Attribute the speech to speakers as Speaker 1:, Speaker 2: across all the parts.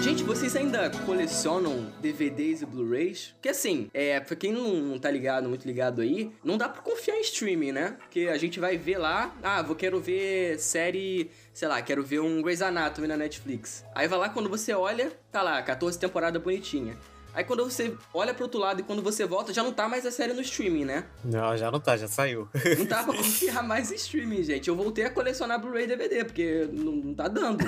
Speaker 1: Gente, vocês ainda colecionam DVDs e Blu-rays? Porque assim, é, pra quem não, tá ligado, muito ligado aí, não dá pra confiar em streaming, né? Porque a gente vai ver lá, ah, vou quero ver série, sei lá, quero ver um Grey's Anatomy na Netflix. Aí vai lá, quando você olha, tá lá, 14 temporada bonitinha. Aí quando você olha pro outro lado e quando você volta, já não tá mais a série no streaming, né?
Speaker 2: Não, já não tá, já saiu.
Speaker 1: Não tá pra confiar mais em streaming, gente. Eu voltei a colecionar Blu-ray DVD, porque não, não tá dando.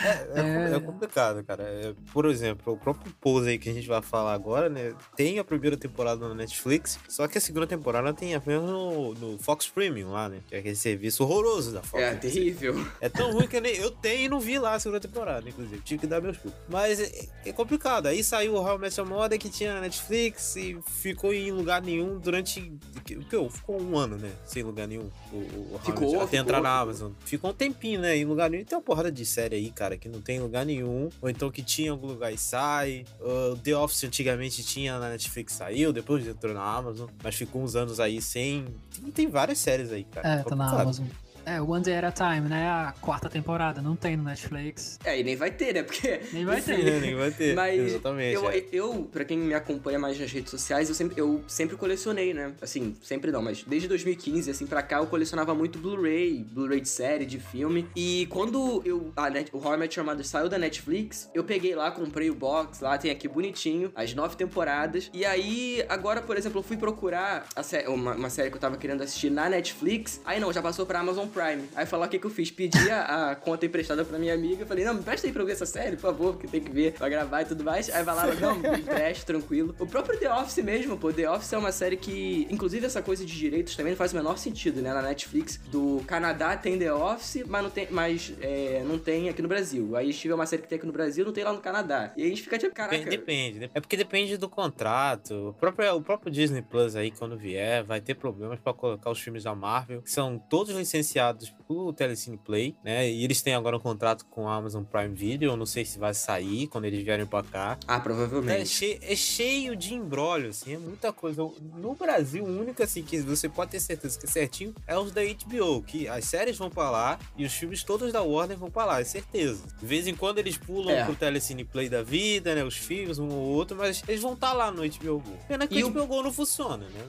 Speaker 2: É, é, é complicado, cara. É, por exemplo, o próprio Pose aí que a gente vai falar agora, né? Tem a primeira temporada na Netflix, só que a segunda temporada tem apenas no, no Fox Premium lá, né? Que é aquele serviço horroroso da Fox.
Speaker 1: É terrível.
Speaker 2: É tão ruim que eu, nem, eu tenho e não vi lá a segunda temporada, inclusive. Tive que dar meus pulos. Mas é, é complicado. Aí saiu o How I Met Your Mother que tinha na Netflix e ficou em lugar nenhum durante. Que, que, ficou um ano, né? Sem lugar nenhum. O, o
Speaker 1: ficou,
Speaker 2: Até
Speaker 1: ficou.
Speaker 2: entrar na Amazon. Ficou um tempinho, né? Em lugar nenhum. Tem uma porrada de série aí, cara, que não tem em lugar nenhum. Ou então que tinha em algum lugar e sai. O The Office antigamente tinha na Netflix, saiu, depois entrou na Amazon. Mas ficou uns anos aí sem. Tem, tem várias séries aí, cara.
Speaker 3: É, tá na. Amazon. É, One Day at a Time, né? A quarta temporada, não tem no Netflix.
Speaker 1: É, e nem vai ter, né? Porque.
Speaker 3: Nem vai ter.
Speaker 2: Nem vai ter.
Speaker 1: Mas
Speaker 2: Exatamente.
Speaker 1: eu,
Speaker 2: é.
Speaker 1: eu, pra quem me acompanha mais nas redes sociais, eu sempre, eu sempre colecionei, né? Assim, sempre não, mas desde 2015, assim, pra cá, eu colecionava muito Blu-ray, Blu-ray de série, de filme. E quando eu, a Net, o How I Met Your Mother saiu da Netflix, eu peguei lá, comprei o box, lá tem aqui bonitinho, as nove temporadas. E aí, agora, por exemplo, eu fui procurar a sé- uma, uma série que eu tava querendo assistir na Netflix. Aí não, já passou pra Amazon Prime. Aí falar o que, que eu fiz? Pedi a, a conta emprestada pra minha amiga. Falei, não, me presta aí pra eu ver essa série, por favor, porque tem que ver pra gravar e tudo mais. Aí vai lá, não, me empresta, tranquilo. O próprio The Office mesmo, pô, The Office é uma série que, inclusive, essa coisa de direitos também não faz o menor sentido, né? Na Netflix do Canadá tem The Office, mas não tem, mas, é, não tem aqui no Brasil. Aí Steve é uma série que tem aqui no Brasil, não tem lá no Canadá. E aí a gente fica tipo, caraca.
Speaker 2: Depende, depende. né? É porque depende do contrato. O próprio, o próprio Disney Plus aí, quando vier, vai ter problemas pra colocar os filmes da Marvel, que são todos licenciados pro Telecine Play, né? E eles têm agora um contrato com a Amazon Prime Video. Eu não sei se vai sair quando eles vierem pra cá.
Speaker 1: Ah,
Speaker 2: É,
Speaker 1: provavelmente.
Speaker 2: che- é cheio de embrólio, assim, é muita coisa. No Brasil, o único, assim, que você pode ter certeza que é certinho é os da HBO, que as séries vão pra lá e os filmes todos da Warner vão pra lá, é certeza. De vez em quando eles pulam
Speaker 1: É.
Speaker 2: pro Telecine Play da vida, né, os filmes, um ou outro, mas eles vão estar lá no HBO Go. Pena que
Speaker 1: E
Speaker 2: o HBO Go não funciona, né?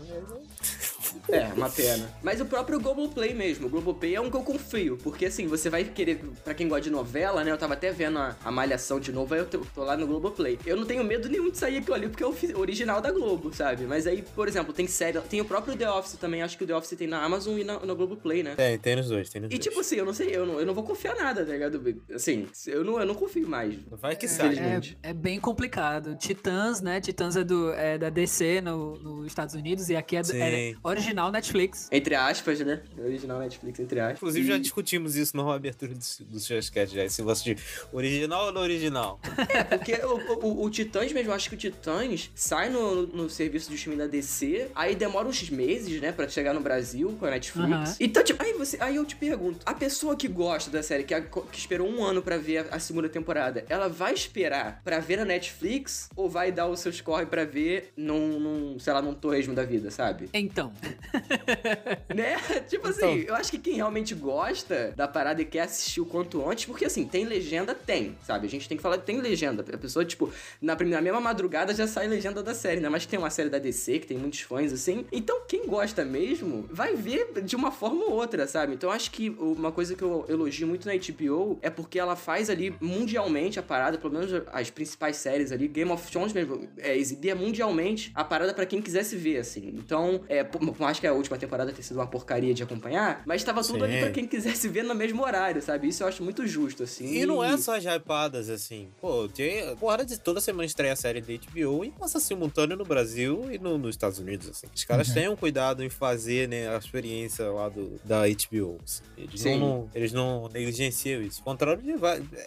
Speaker 1: É, uma pena. Mas o próprio Globoplay mesmo, o Globoplay é um que eu confio, porque assim, você vai querer, pra quem gosta de novela, né, eu tava até vendo a, a Malhação de novo, aí eu tô, tô lá no Globoplay. Eu não tenho medo nenhum de sair aquilo ali, porque é o original da Globo, sabe? Mas aí, por exemplo, tem série, tem o próprio The Office também, acho que o The Office tem na Amazon e na, no Globoplay, né?
Speaker 2: Tem, tem nos dois, tem nos
Speaker 1: E
Speaker 2: dois.
Speaker 1: tipo assim, eu não sei, eu não, eu não vou confiar nada, tá ligado? Assim, eu não, eu não confio mais.
Speaker 2: Vai que
Speaker 1: É,
Speaker 2: sai.
Speaker 3: É, é bem complicado. Titãs, né? Titãs é, do, é da DC no, nos Estados Unidos e aqui é, do- é. Original Netflix.
Speaker 1: Entre aspas, né? Original Netflix, entre aspas.
Speaker 2: Inclusive, já
Speaker 1: E-
Speaker 2: discutimos isso na abertura do, do Showcast, já. Esse negócio de original ou não original.
Speaker 1: Porque o, o, o Titãs mesmo, eu acho que o Titãs sai no, no serviço de streaming da DC, aí demora uns meses, né, pra chegar no Brasil com a Netflix.
Speaker 3: Aham.
Speaker 1: Então, tipo, aí, você, aí eu te pergunto, a pessoa que gosta da série, que, a- que esperou um ano pra ver a, a segunda temporada, ela vai esperar pra ver na Netflix ou vai dar os seus corre pra ver num, num sei lá, num torresmo da vida, sabe?
Speaker 3: Então,
Speaker 1: Né? Tipo assim,
Speaker 2: Então.
Speaker 1: eu acho que quem realmente gosta da parada e quer assistir o quanto antes, porque assim, tem legenda, tem, sabe? A gente tem que falar que tem legenda. A pessoa, tipo, na, prim- na mesma madrugada já sai legenda da série, né? Mas tem uma série da DC que tem muitos fãs, assim. Então, quem gosta mesmo vai ver de uma forma ou outra, sabe? Então, eu acho que uma coisa que eu elogio muito na HBO é porque ela faz ali mundialmente a parada, pelo menos as principais séries ali, Game of Thrones mesmo, é, exibia mundialmente a parada pra quem quisesse ver, assim. Então, é, por mais que a última temporada tenha sido uma porcaria de acompanhar, mas tava tudo
Speaker 2: Sim.
Speaker 1: ali pra quem quisesse ver no mesmo horário, sabe? Isso eu acho muito justo, assim.
Speaker 2: E não é só as hypadas, assim. Pô, tem porra de toda semana estreia a série da HBO e passa simultâneo no Brasil e no- nos Estados Unidos, assim. Os caras
Speaker 3: Uhum.
Speaker 2: têm um cuidado em fazer, né, a experiência lá do, da HBO. assim. Eles,
Speaker 1: Sim.
Speaker 2: não, eles não negligenciam isso. Ao contrário de...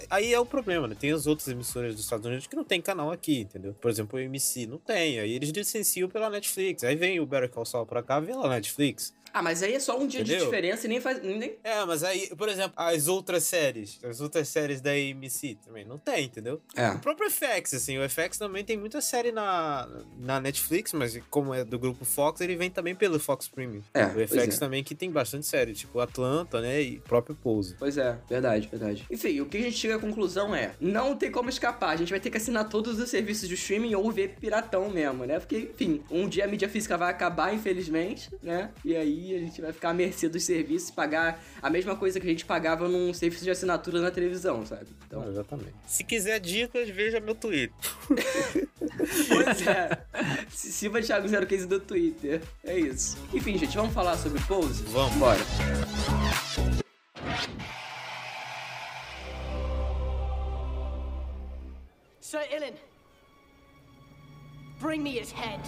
Speaker 2: Aí é o problema, né? Tem as outras emissoras dos Estados Unidos que não tem canal aqui, entendeu? Por exemplo, o MC não tem. Aí eles licenciam pela Netflix. Aí vem o Better Call Saul pra cá, ver lá na Netflix.
Speaker 1: Ah, mas aí é só um dia de
Speaker 2: Entendeu?
Speaker 1: diferença e nem faz. Nem...
Speaker 2: É, mas aí, por exemplo, as outras séries, as outras séries da AMC também não tem, entendeu?
Speaker 1: É.
Speaker 2: O próprio FX, assim, o FX também tem muita série na, na Netflix, mas como é do grupo Fox, ele vem também pelo Fox Premium.
Speaker 1: É,
Speaker 2: o FX
Speaker 1: é.
Speaker 2: também que tem bastante série, tipo Atlanta, né, e próprio Pose.
Speaker 1: Pois é, verdade, verdade. Enfim, o que a gente chega à conclusão é: não tem como escapar. A gente vai ter que assinar todos os serviços de streaming ou ver piratão mesmo, né? Porque, enfim, um dia a mídia física vai acabar, infelizmente, né? E aí a gente vai ficar à mercê dos serviços e pagar a mesma coisa que a gente pagava num serviço de assinatura na televisão, sabe? Então.
Speaker 2: Exatamente. Se quiser dicas, veja meu Twitter.
Speaker 1: Pois é. Silva Thiago 015 do Twitter. É isso. Enfim, gente, vamos falar sobre Pose?
Speaker 2: Vamos.
Speaker 1: Bora.
Speaker 4: Sir Ilan, bring me his head.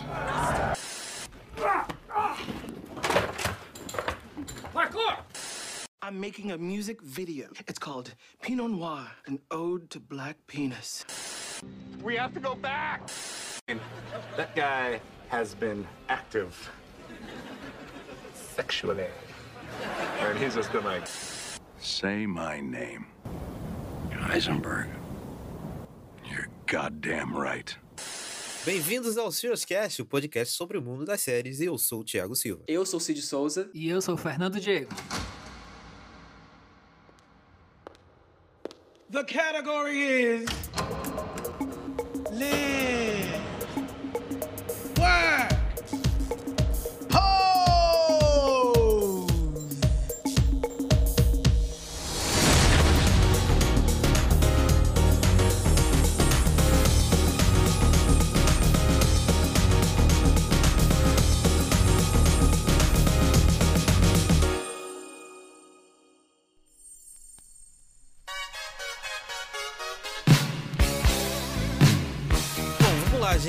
Speaker 5: I'm making a music video. It's called Pinot Noir, an ode to black penis.
Speaker 6: We have to go back. That guy has been active sexually. And he's just been like,
Speaker 7: Say my name. Heisenberg. You're goddamn right.
Speaker 2: Bem-vindos ao Serious Cast, o podcast sobre o mundo das séries, e eu sou o Thiago Silva.
Speaker 1: Eu sou o Cid Souza.
Speaker 3: E eu sou o Fernando Diego.
Speaker 5: The category is live,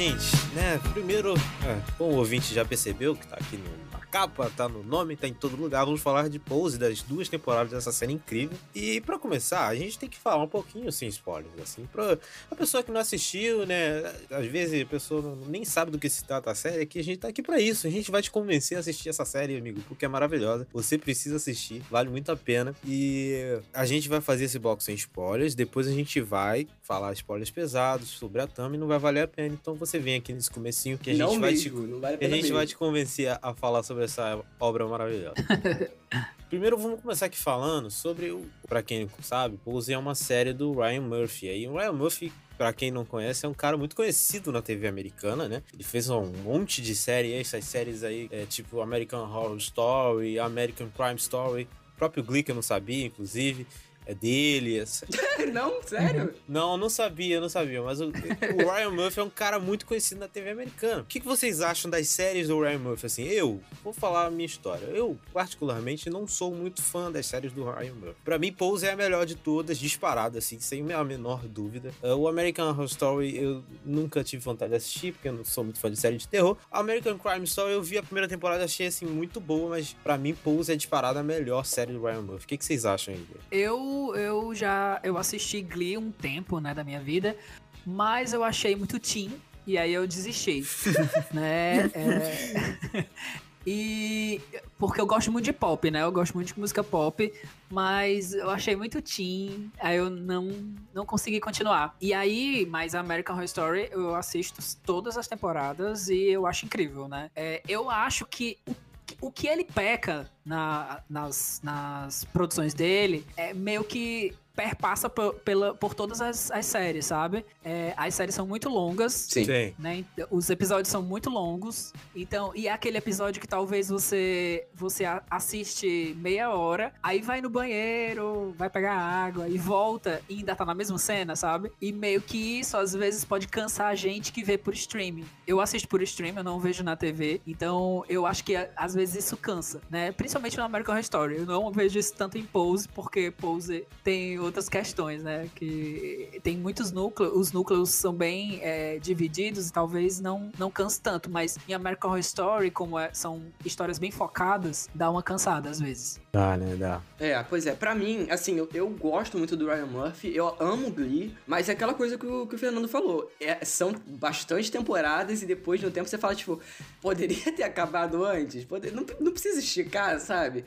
Speaker 2: gente, né? Primeiro, é, como o ouvinte já percebeu, que tá aqui na capa, tá no nome, tá em todo lugar, vamos falar de Pose das duas temporadas dessa série incrível. E pra começar, a gente tem que falar um pouquinho sem spoilers, assim, pra a pessoa que não assistiu, né? Às vezes a pessoa nem sabe do que se trata a série, que a gente tá aqui pra isso. A gente vai te convencer a assistir essa série, amigo, porque é maravilhosa. Você precisa assistir, vale muito a pena. E a gente vai fazer esse bloco sem spoilers, depois a gente vai falar spoilers pesados sobre a Tami, não vai valer a pena. Então você vem aqui nesse comecinho que a
Speaker 1: não
Speaker 2: gente vai te
Speaker 1: mesmo, vale a
Speaker 2: a gente
Speaker 1: mesmo.
Speaker 2: vai te convencer a- a falar sobre essa obra maravilhosa. Primeiro vamos começar aqui falando sobre o, para quem não sabe, Pose é uma série do Ryan Murphy. Aí o Ryan Murphy, pra quem não conhece, é um cara muito conhecido na TV americana, né? Ele fez um monte de séries, essas séries aí, é, tipo American Horror Story, American Crime Story, o próprio Glee que eu não sabia, inclusive. É dele, essa-
Speaker 1: não, sério?
Speaker 2: não, não sabia, não sabia. Mas o, o Ryan Murphy é um cara muito conhecido na TV americana. O que, que vocês acham das séries do Ryan Murphy? Assim, eu vou falar a minha história. Eu, particularmente, não sou muito fã das séries do Ryan Murphy. Pra mim, Pose é a melhor de todas, disparada, assim, sem a menor dúvida. Uh, o American Horror Story eu nunca tive vontade de assistir, porque eu não sou muito fã de série de terror. A American Crime Story eu vi a primeira temporada, achei assim muito boa, mas pra mim, Pose é disparada a melhor série do Ryan Murphy. O que, que vocês acham aí?
Speaker 3: Eu, eu já eu assisti Glee um tempo, né, da minha vida, mas eu achei muito teen e aí eu desisti, né? é, e porque eu gosto muito de pop, né? Eu gosto muito de música pop, mas eu achei muito teen, aí eu não não consegui continuar. E aí, mas a American Horror Story eu assisto todas as temporadas e eu acho incrível, né? É, eu acho que o o que ele peca na- nas, nas produções dele é meio que perpassa por, pela, por todas as, as séries, sabe? É, as séries são muito longas.
Speaker 1: Sim.
Speaker 3: Né? Então, Os episódios são muito longos. Então, e é aquele episódio que talvez você você assiste meia hora, aí vai no banheiro, vai pegar água e volta e ainda tá na mesma cena, sabe? E meio que isso às vezes pode cansar a gente que vê por streaming. Eu assisto por streaming, eu não vejo na TV. Então, eu acho que às vezes isso cansa, né? Principalmente no American Horror Story. Eu não vejo isso tanto em Pose, porque Pose tem outras questões, né? Que tem muitos núcleos, os núcleos são bem é, divididos e talvez não, não canse tanto, mas em American Horror Story, como é- são histórias bem focadas, dá uma cansada às vezes.
Speaker 2: Dá, né? Dá.
Speaker 1: É, pois é, pra mim, assim, eu, eu gosto muito do Ryan Murphy, eu amo Glee, mas é aquela coisa que o, que o Fernando falou. É, são bastante temporadas e depois de um tempo você fala, tipo, poderia ter acabado antes, poder, não, não precisa esticar, sabe?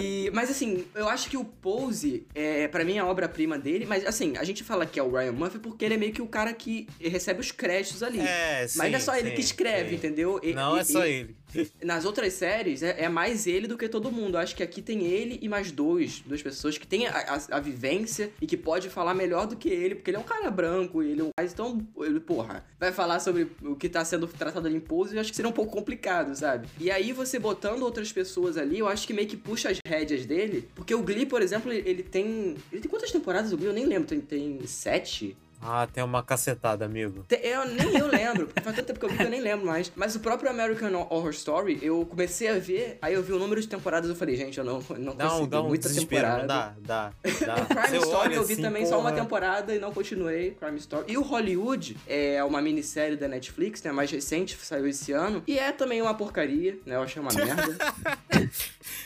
Speaker 1: E, mas assim, eu acho que o Pose, é, para mim, é a obra-prima dele, mas assim, a gente fala que é o Ryan Murphy porque ele é meio que o cara que recebe os créditos ali.
Speaker 2: É,
Speaker 1: mas não é
Speaker 2: sim,
Speaker 1: só ele
Speaker 2: sim,
Speaker 1: que escreve,
Speaker 2: sim.
Speaker 1: entendeu? E-
Speaker 2: Não
Speaker 1: e-
Speaker 2: é só ele.
Speaker 1: Nas outras séries, é, é mais ele do que todo mundo. Acho que aqui tem ele e mais dois, duas pessoas que têm a, a- a vivência e que pode falar melhor do que ele, porque ele é um cara branco, ele é um. Então, ele, porra, vai falar sobre o que tá sendo tratado ali em pose, eu acho que seria um pouco complicado, sabe? E aí você botando outras pessoas ali, eu acho que meio que puxa as rédeas dele, porque o Glee, por exemplo, ele, ele tem. Ele tem quantas temporadas o Glee? Eu nem lembro, tem, tem sete?
Speaker 2: Ah, tem uma cacetada, amigo.
Speaker 1: Eu, nem eu lembro, porque faz tanto tempo que eu vi que eu nem lembro mais. Mas o próprio American Horror Story, eu comecei a ver, aí eu vi o número de temporadas e eu falei, gente, eu não, não
Speaker 2: um,
Speaker 1: consigo,
Speaker 2: dá um
Speaker 1: muita temporada.
Speaker 2: não dá? Dá, dá.
Speaker 1: Crime
Speaker 2: Você
Speaker 1: Story eu vi
Speaker 2: assim,
Speaker 1: também só uma
Speaker 2: porra.
Speaker 1: temporada e não continuei, Crime Story. E o Hollywood é uma minissérie da Netflix, né, mais recente, saiu esse ano. E é também uma porcaria, né, eu achei uma merda.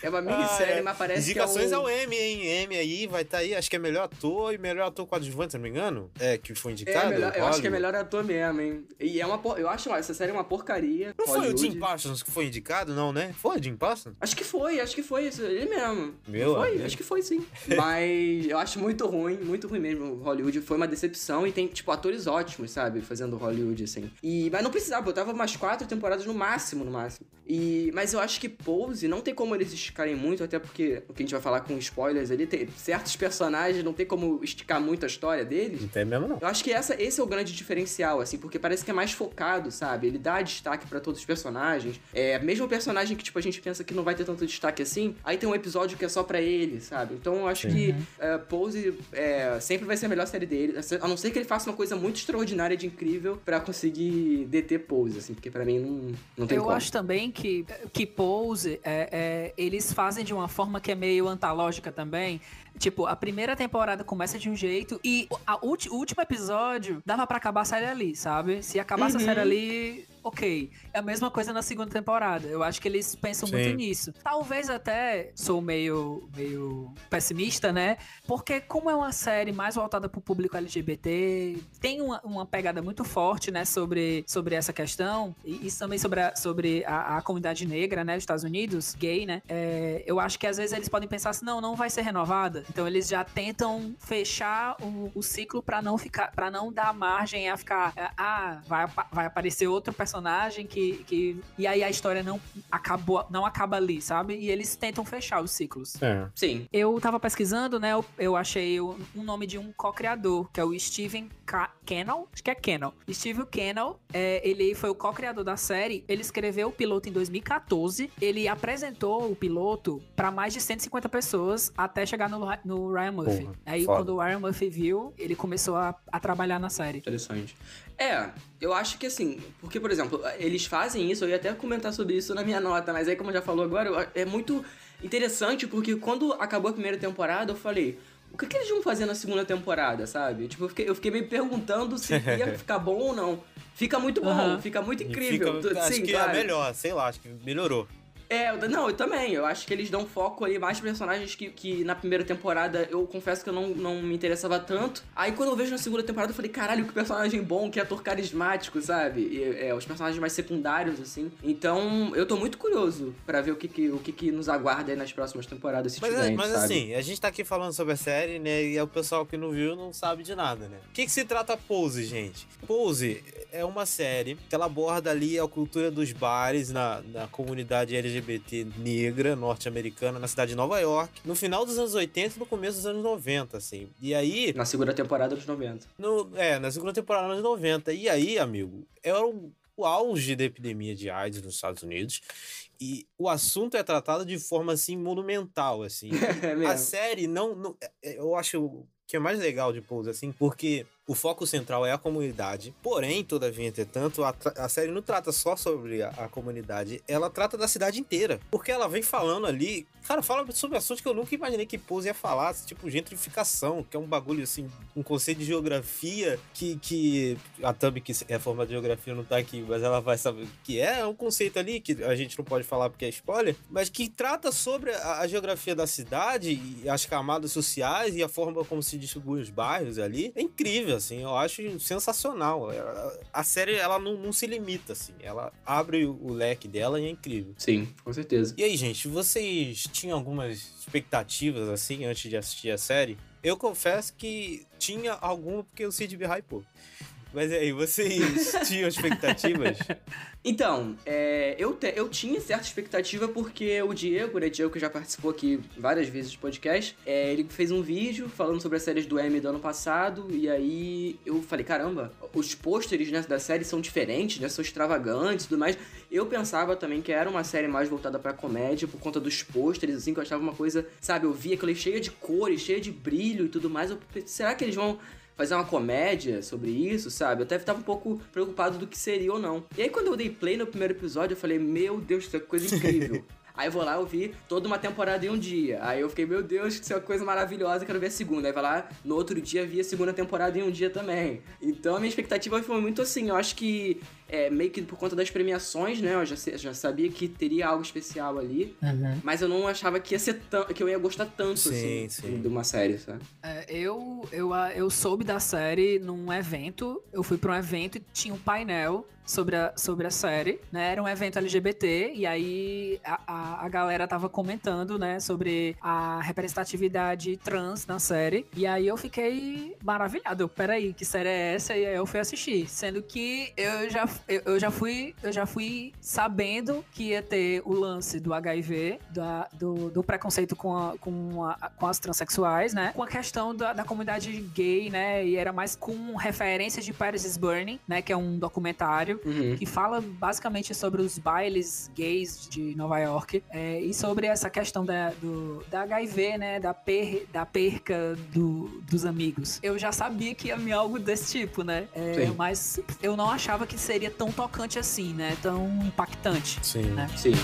Speaker 1: é uma minissérie,
Speaker 2: Ah, é.
Speaker 1: mas parece
Speaker 2: Indicações
Speaker 1: que é o...
Speaker 2: ao M, hein? M aí vai estar aí, acho que é melhor ator e melhor ator coadjuvante, se não me engano. É, que foi
Speaker 1: É,
Speaker 2: indicado.
Speaker 1: melhor- eu acho que é
Speaker 2: Hollywood.
Speaker 1: melhor ator mesmo, hein? E é uma por... Eu acho, ó, essa série é uma porcaria.
Speaker 2: Não foi o
Speaker 1: Hollywood.
Speaker 2: Jim Parsons que foi indicado, não, né? Foi o Jim Parsons?
Speaker 1: Acho que foi, acho que foi isso, ele mesmo.
Speaker 2: Meu
Speaker 1: foi,
Speaker 2: amigo.
Speaker 1: acho que foi sim. Mas eu acho muito ruim, muito ruim mesmo. Hollywood foi uma decepção e tem, tipo, atores ótimos, sabe? Fazendo Hollywood, assim. E, mas não precisava, botava umas quatro temporadas no máximo, no máximo. E, mas eu acho que Pose, não tem como eles esticarem muito, até porque o que a gente vai falar com spoilers ali, tem certos personagens, não tem como esticar muito a história deles.
Speaker 2: Não tem mesmo, não.
Speaker 1: Eu acho que essa, esse é o grande diferencial, assim, porque parece que é mais focado, sabe? Ele dá destaque pra todos os personagens. É, mesmo o personagem que, tipo, a gente pensa que não vai ter tanto destaque assim, aí tem um episódio que é só pra ele, sabe? Então eu acho que é, Pose é, sempre vai ser a melhor série dele, a não ser que ele faça uma coisa muito extraordinária de incrível pra conseguir deter Pose, assim, porque pra mim não, não tem
Speaker 3: Eu
Speaker 1: como.
Speaker 3: acho também que, que Pose, é, é, eles fazem de uma forma que é meio antológica também. Tipo, a primeira temporada começa de um jeito e a ulti- o último episódio dava pra acabar a série ali, sabe? Se acabasse a série ali, ok. É a mesma coisa na segunda temporada. Eu acho que eles pensam
Speaker 2: Sim.
Speaker 3: muito nisso. Talvez até sou meio, meio pessimista, né? Porque como é uma série mais voltada pro público LGBT, tem uma, uma pegada muito forte, né, sobre, sobre essa questão, e isso também sobre a, sobre a, a comunidade negra, né, dos Estados Unidos, gay, né, é, eu acho que às vezes eles podem pensar assim, não, não vai ser renovada, então eles já tentam fechar o, o ciclo pra não ficar, para não dar margem a ficar, ah, vai, vai aparecer outro personagem que, que, e aí a história não acabou, não acaba ali, sabe, e eles tentam fechar os ciclos.
Speaker 2: É.
Speaker 1: Sim.
Speaker 3: Eu tava pesquisando, né? Eu, eu achei o- um nome de um co-criador, que é o Steven Ca- Cannell. Acho que é Cannell. Steven Cannell, é, ele foi o co-criador da série. Ele escreveu o piloto em 2014. Ele apresentou o piloto pra mais de 150 pessoas até chegar no, no Ryan Murphy.
Speaker 2: Porra,
Speaker 3: Aí,
Speaker 2: foda.
Speaker 3: quando o Ryan Murphy viu, ele começou a, a trabalhar na série.
Speaker 1: Interessante. É, eu acho que assim, porque, por exemplo, eles fazem isso, eu ia até comentar sobre isso na minha nota, mas aí, como já falou agora, é muito interessante porque quando acabou a primeira temporada, eu falei. O que, que eles vão fazer na segunda temporada, sabe? Tipo, eu fiquei, eu fiquei me perguntando se ia ficar bom ou não. Fica muito bom,
Speaker 3: Aham.
Speaker 1: fica muito incrível.
Speaker 2: fica- acho
Speaker 1: Sim,
Speaker 2: que
Speaker 1: claro.
Speaker 2: é melhor, sei lá, acho que melhorou.
Speaker 1: É, eu- não, eu também. Eu acho que eles dão foco ali mais personagens que, que na primeira temporada eu confesso que eu não, não me interessava tanto. Aí quando eu vejo na segunda temporada eu falei, caralho, que personagem bom, que ator carismático, sabe? E, é, os personagens mais secundários, assim. Então, eu tô muito curioso pra ver o que, que, o que, que nos aguarda aí nas próximas temporadas, se
Speaker 2: Mas,
Speaker 1: tiver,
Speaker 2: mas
Speaker 1: sabe?
Speaker 2: assim, a gente tá aqui falando sobre a série, né? E é o pessoal que não viu não sabe de nada, né? O que, que se trata Pose, gente? Pose é uma série que ela aborda ali a cultura dos bares na, na comunidade LGBT negra norte-americana na cidade de Nova York, no final dos anos 80 e no começo dos anos 90, assim. E aí,
Speaker 1: Na segunda temporada dos 90.
Speaker 2: no, é, na segunda temporada dos anos 90. E aí, amigo, era o, o auge da epidemia de AIDS nos Estados Unidos. E o assunto é tratado de forma assim monumental, assim.
Speaker 1: É
Speaker 2: A série não, não- é- é- Eu acho que é mais legal de Pose, assim, porque o foco central é a comunidade. Porém, todavia, entretanto, a, a série não trata só sobre a, a comunidade, ela trata da cidade inteira. Porque ela vem falando ali, cara, fala sobre assuntos que eu nunca imaginei que Pose ia falar, tipo gentrificação, que é um bagulho assim, um conceito de geografia que, que a Thumb, que é formada de geografia, não tá aqui, mas ela vai saber que é, é um conceito ali que a gente não pode falar porque é spoiler, mas que trata sobre a, a geografia da cidade e as camadas sociais e a forma como se distribuem os bairros ali. É incrível, assim, eu acho sensacional. Ela- A série, ela não, não se limita, assim, ela abre o, o leque dela e é incrível.
Speaker 1: Sim, com certeza.
Speaker 2: E aí, gente, vocês tinham algumas expectativas, assim, antes de assistir a série? Eu confesso que tinha alguma porque o Cid me hypou. Mas aí, vocês tinham expectativas?
Speaker 1: Então, é, eu, te- eu tinha certa expectativa porque o Diego, né, Diego que já participou aqui várias vezes do podcast, é, ele fez um vídeo falando sobre as séries do M do ano passado, e aí eu falei, caramba, os pôsteres né, da série são diferentes, né, são extravagantes e tudo mais. Eu pensava também que era uma série mais voltada pra comédia por conta dos pôsteres, assim, que eu achava uma coisa, sabe, eu via aquilo cheia de cores, cheia de brilho e tudo mais, eu será que eles vão fazer uma comédia sobre isso, sabe? Eu até tava um pouco preocupado do que seria ou não. E aí quando eu dei play no primeiro episódio, eu falei, meu Deus, isso é coisa incrível. Aí eu vou lá, eu vi toda uma temporada em um dia. Aí eu fiquei, meu Deus, isso é uma coisa maravilhosa, quero ver a segunda. Aí vai lá, no outro dia vi a segunda temporada em um dia também. Então a minha expectativa foi muito assim, eu acho que é, meio que por conta das premiações, né? Eu já, já sabia que teria algo especial ali. Mas eu não achava que ia ser tão, que eu ia gostar tanto,
Speaker 2: Sim,
Speaker 1: assim,
Speaker 2: sim.
Speaker 1: de uma série, sabe?
Speaker 3: É, eu, eu, a- eu soube da série num evento. Eu fui pra um evento e tinha um painel sobre a, sobre a série, né? Era um evento LGBT, e aí a, a, a galera tava comentando, né, sobre a representatividade trans na série. E aí eu fiquei maravilhado. Eu, Peraí, que série é essa? E aí eu fui assistir. Sendo que eu já, eu, eu já fui. Eu já fui sabendo que ia ter o lance do HIV, da- do, do preconceito com, a- com, a- com as transexuais, né? Com a questão da, da comunidade gay, né? E era mais com referência de Paris is Burning, né? Que é um documentário
Speaker 1: Uhum.
Speaker 3: que fala basicamente sobre os bailes gays de Nova York é, e sobre essa questão da, do, da HIV, né? Da, per, da perca do- dos amigos. Eu já sabia que ia vir algo desse tipo, né? É, mas eu não achava que seria tão tocante assim, né? Tão impactante.
Speaker 2: Sim.
Speaker 3: Né?
Speaker 1: Sim.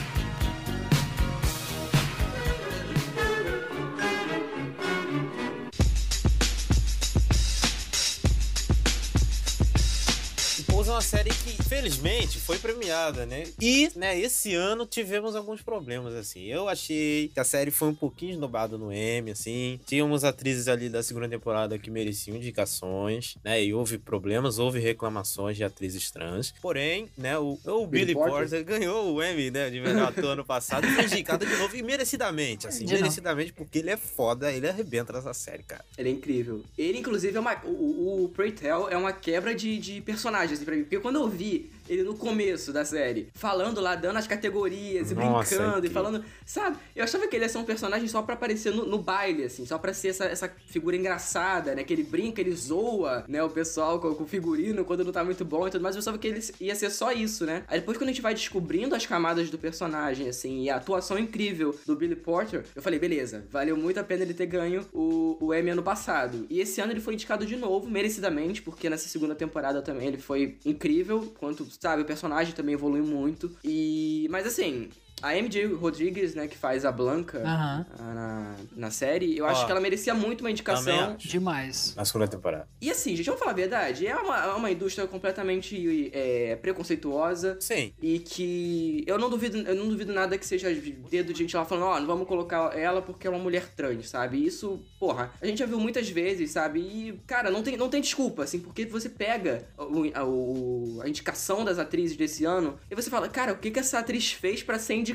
Speaker 2: É uma série que, felizmente, foi premiada, né? E, né, esse ano tivemos alguns problemas, assim. Eu achei que a série foi um pouquinho esnobada no M, assim. Tínhamos atrizes ali da segunda temporada que mereciam indicações, né? E houve problemas, houve reclamações de atrizes trans. Porém, né, o, o Billy,
Speaker 1: Billy
Speaker 2: Porter.
Speaker 1: Porter
Speaker 2: ganhou o M, né, de melhor ator ano passado e foi indicado de novo e merecidamente, assim.
Speaker 3: De
Speaker 2: merecidamente, porque ele é foda, ele arrebenta nessa série, cara.
Speaker 1: Ele é incrível. Ele, inclusive, é uma. O, o, o Pray Tell é uma quebra de, de personagens, assim, pra mim. Porque quando eu vi ele no começo da série, falando lá, dando as categorias e
Speaker 2: Nossa,
Speaker 1: brincando e
Speaker 2: incrível.
Speaker 1: falando. Sabe? Eu achava que ele ia ser um personagem só pra aparecer no, no baile, assim, só pra ser essa, essa figura engraçada, né? Que ele brinca, ele zoa, né? O pessoal com, com o figurino quando não tá muito bom e tudo mais. Eu pensava que ele ia ser só isso, né? Aí depois, quando a gente vai descobrindo as camadas do personagem, assim, e a atuação incrível do Billy Porter, eu falei, beleza, valeu muito a pena ele ter ganho o, o Emmy ano passado. E esse ano ele foi indicado de novo, merecidamente, porque nessa segunda temporada também ele foi incrível, quanto, sabe, o personagem também evoluiu muito. E. Mas assim. A MJ Rodrigues, né, que faz a Blanca ah, na, na série, eu
Speaker 2: Ó,
Speaker 1: acho que ela merecia muito uma indicação.
Speaker 3: Demais.
Speaker 2: Na segunda temporada.
Speaker 1: E assim, gente, vamos falar a verdade, é uma, é uma indústria completamente é, preconceituosa.
Speaker 2: Sim.
Speaker 1: E que eu não duvido, eu não duvido nada que seja dedo de gente lá falando, ó, não vamos colocar ela porque é uma mulher trans, sabe? Isso, porra, a gente já viu muitas vezes, sabe? E, cara, não tem, não tem desculpa, assim, porque você pega o, a, o- a indicação das atrizes desse ano e você fala, cara, o que que essa atriz fez pra ser indicada,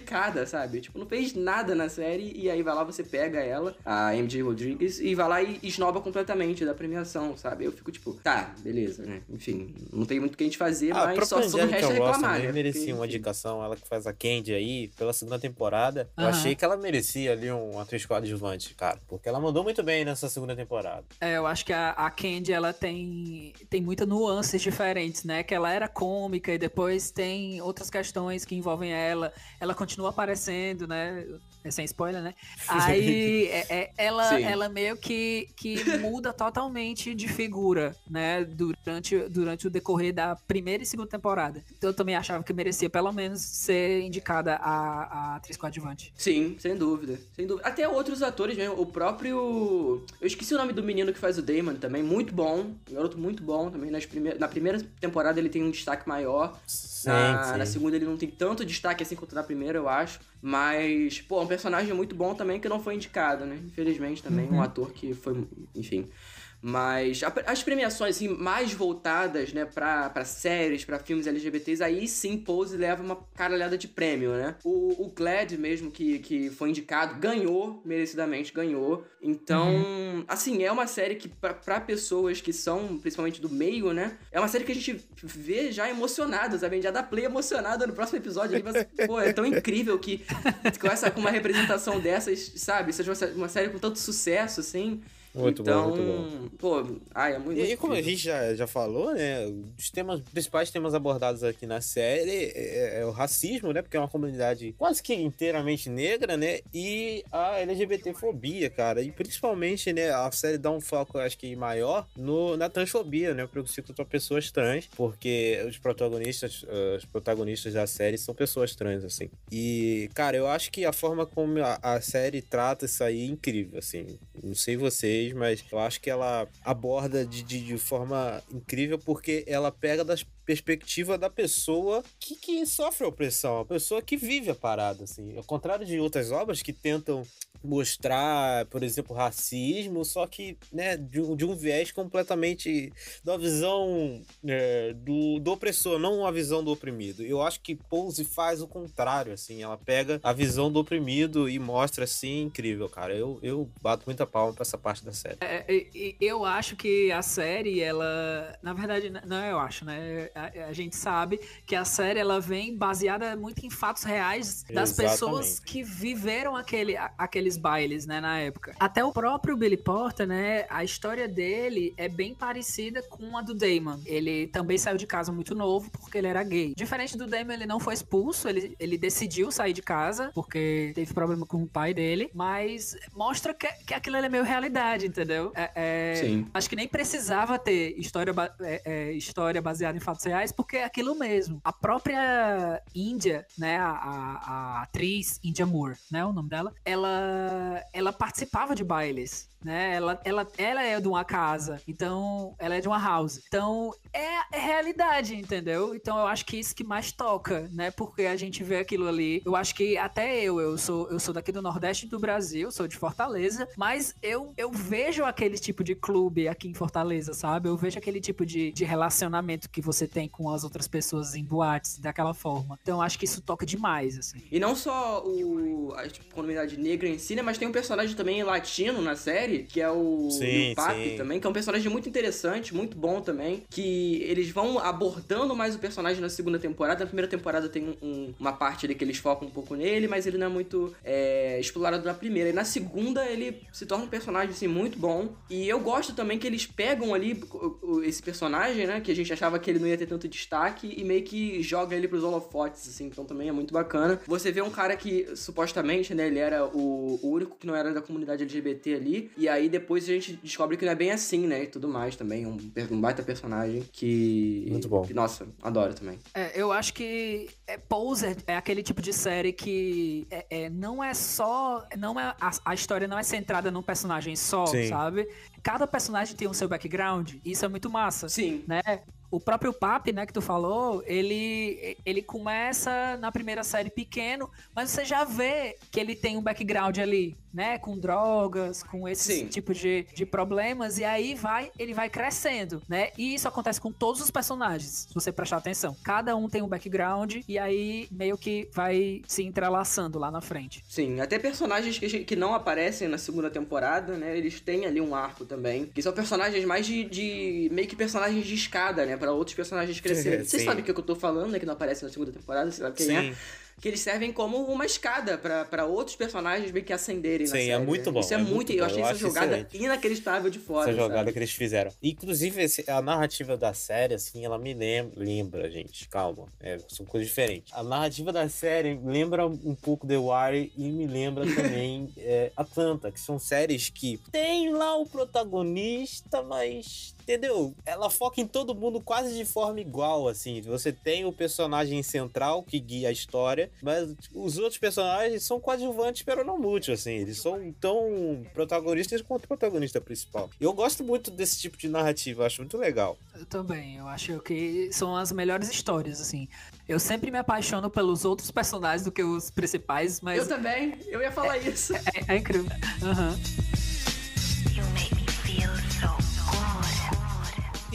Speaker 1: sabe? Tipo, não fez nada na série e aí vai lá, você pega ela, a MJ Rodrigues, e vai lá e esnoba completamente da premiação, sabe? Eu fico tipo, tá, beleza, né? Enfim, não tem muito o que a gente fazer,
Speaker 2: Ah,
Speaker 1: mas só, não
Speaker 2: Angelica
Speaker 1: resta
Speaker 2: Ross
Speaker 1: reclamar, né?
Speaker 2: merecia
Speaker 1: Porque,
Speaker 2: uma indicação, ela que faz a Candy aí, pela segunda temporada. Eu
Speaker 3: Aham.
Speaker 2: achei que ela merecia ali um atriz coadjuvante, cara, porque ela mandou muito bem nessa segunda temporada.
Speaker 3: É, eu acho que a, a Candy, ela tem, tem muitas nuances diferentes, né? Que ela era cômica e depois tem outras questões que envolvem ela. Ela continua aparecendo, né? É sem spoiler, né? Aí é- é- ela,
Speaker 1: Sim.
Speaker 3: ela meio que, que muda totalmente de figura, né? Durante, durante o decorrer da primeira e segunda temporada. Então eu também achava que merecia pelo menos ser indicada a, a atriz coadjuvante.
Speaker 1: Sim, sem dúvida, sem dúvida. Até outros atores mesmo, o próprio... Eu esqueci o nome do menino que faz o Damon também, muito bom, um garoto muito bom também. Nas prime... Na primeira temporada ele tem um destaque maior,
Speaker 2: Sim,
Speaker 1: na,
Speaker 2: sim.
Speaker 1: na segunda ele não tem tanto destaque assim quanto na primeira, eu acho. Mas, pô, é um personagem muito bom também que não foi indicado, né? Infelizmente também, um ator que foi, enfim. Mas as premiações assim, mais voltadas, né, pra, pra séries, pra filmes LGBTs, aí sim Pose leva uma caralhada de prêmio, né? O, o Glad mesmo, que, que foi indicado, ganhou, merecidamente ganhou. Então, assim, é uma série que pra, pra pessoas que são, principalmente do meio, né, é uma série que a gente vê já emocionado, sabe? Já dá play emocionado no próximo episódio. Mas, pô, é tão incrível que com, essa, com uma representação dessas, sabe? Seja uma série com tanto sucesso, assim.
Speaker 2: Muito bom,
Speaker 1: então,
Speaker 2: muito
Speaker 1: pô, ai, é muito.
Speaker 2: E, e como a gente já, já falou, né? Os temas, principais temas abordados aqui na série é, é o racismo, né? Porque é uma comunidade quase que inteiramente negra, né? E a LGBTfobia, cara. E principalmente, né? A série dá um foco, acho que maior, no, na transfobia, né? O preconceito contra pessoas trans, porque os protagonistas, os protagonistas da série são pessoas trans, assim. E, cara, eu acho que a forma como a, a série trata isso aí é incrível, assim. Não sei vocês, mas eu acho que ela aborda de, de, de forma incrível porque ela pega das perspectiva da pessoa que, que sofre opressão, a pessoa que vive a parada, assim. Ao contrário de outras obras que tentam mostrar, por exemplo, racismo, só que, né, de, um- de um viés completamente da visão é, do, do opressor, não uma visão do oprimido. Eu acho que Pose faz o contrário, assim, ela pega a visão do oprimido e mostra, assim, incrível, cara. Eu, eu bato muita palma pra essa parte da série.
Speaker 3: É, e eu acho que a série, ela. Na verdade, n- não eu acho, né? A, a gente sabe que a série ela vem baseada muito em fatos reais das
Speaker 2: Exatamente.
Speaker 3: pessoas que viveram aquele, aqueles bailes, né, na época. Até o próprio Billy Porter, né? A história dele é bem parecida com a do Damon. Ele também saiu de casa muito novo porque ele era gay. Diferente do Damon, ele não foi expulso, ele, ele decidiu sair de casa porque teve problema com o pai dele, mas mostra que, que aquilo é meio realidade, entendeu? É, é-
Speaker 1: Sim.
Speaker 3: Acho que nem precisava ter história, é, é, história baseada em fatos porque é aquilo mesmo. A própria Índia, né, a, a- a atriz India Moore, né, o nome dela, ela, ela participava de bailes. Né? Ela, ela, ela é de uma casa, então ela é de uma house. Então é, é realidade, entendeu? Então eu acho que isso que mais toca, né? Porque a gente vê aquilo ali. Eu acho que até eu, eu sou, eu sou daqui do Nordeste do Brasil, sou de Fortaleza, mas eu, eu vejo aquele tipo de clube aqui em Fortaleza, sabe? Eu vejo aquele tipo de, de relacionamento que você tem com as outras pessoas em boates daquela forma. Então eu acho que isso toca demais, assim.
Speaker 1: E não só o, a tipo, comunidade negra em si, né? Mas tem um personagem também latino na série, que é o,
Speaker 2: Sim,
Speaker 1: o Papi
Speaker 2: sim.
Speaker 1: também, que é um personagem muito interessante, muito bom também. Que eles vão abordando mais o personagem na segunda temporada. Na primeira temporada tem um- um- uma parte ali que eles focam um pouco nele, mas ele não é muito é, explorado na primeira. E na segunda ele se torna um personagem, assim, muito bom. E eu gosto também que eles pegam ali esse personagem, né? Que a gente achava que ele não ia ter tanto destaque e meio que joga ele pros holofotes, assim. Então também é muito bacana. Você vê um cara que, supostamente, né? Ele era o, o único que não era da comunidade LGBT ali. E aí depois a gente descobre que não é bem assim, né? E tudo mais também. Um, um baita personagem que...
Speaker 2: Muito bom.
Speaker 1: que, nossa, adoro também.
Speaker 3: É, eu acho que é, Pose é, é aquele tipo de série que é, é, não é só. não é a, a história não é centrada num personagem só,
Speaker 2: Sim.
Speaker 3: sabe? Cada personagem tem o seu background, e isso é muito massa.
Speaker 1: Sim.
Speaker 3: Né? O próprio Papi, né, que tu falou, ele, ele começa na primeira série pequeno, mas você já vê que ele tem um background ali, né, com drogas, com esse
Speaker 1: Sim.
Speaker 3: tipo de, de problemas, e aí vai, ele vai crescendo, né? E isso acontece com todos os personagens, se você prestar atenção. Cada um tem um background, e aí meio que vai se entrelaçando lá na frente.
Speaker 1: Sim, até personagens que, que não aparecem na segunda temporada, né? Eles têm ali um arco também. Que são personagens mais de. de- meio que personagens de escada, né? Pra outros personagens crescerem. Vocês
Speaker 2: Sim.
Speaker 1: sabem o que eu tô falando, né? Que não aparece na segunda temporada, você sabe quem é?
Speaker 2: Sim.
Speaker 1: que eles servem como uma escada pra outros personagens meio que ascenderem na
Speaker 2: Sim,
Speaker 1: série.
Speaker 2: é muito bom,
Speaker 1: Isso é,
Speaker 2: é
Speaker 1: muito. eu
Speaker 2: bom,
Speaker 1: achei
Speaker 2: eu
Speaker 1: essa jogada
Speaker 2: excelente.
Speaker 1: inacreditável de fora.
Speaker 2: essa jogada
Speaker 1: sabe?
Speaker 2: que eles fizeram. Inclusive, esse- a narrativa da série, assim, ela me lembra, lembra, gente, calma, é, são coisas diferentes. A narrativa da série lembra um pouco The Wire e me lembra também é, Atlanta, que são séries que tem lá o protagonista, mas Entendeu? Ela foca em todo mundo quase de forma igual, assim. Você tem o personagem central que guia a história, mas os outros personagens são coadjuvantes, pero não mútil, assim. Eles são tão protagonistas quanto o protagonista principal. Eu gosto muito desse tipo de narrativa, acho muito legal.
Speaker 3: Eu também, eu acho que são as melhores histórias, assim. Eu sempre me apaixono pelos outros personagens do que os principais, mas
Speaker 1: Eu também, eu ia falar isso.
Speaker 3: é, é incrível. Aham.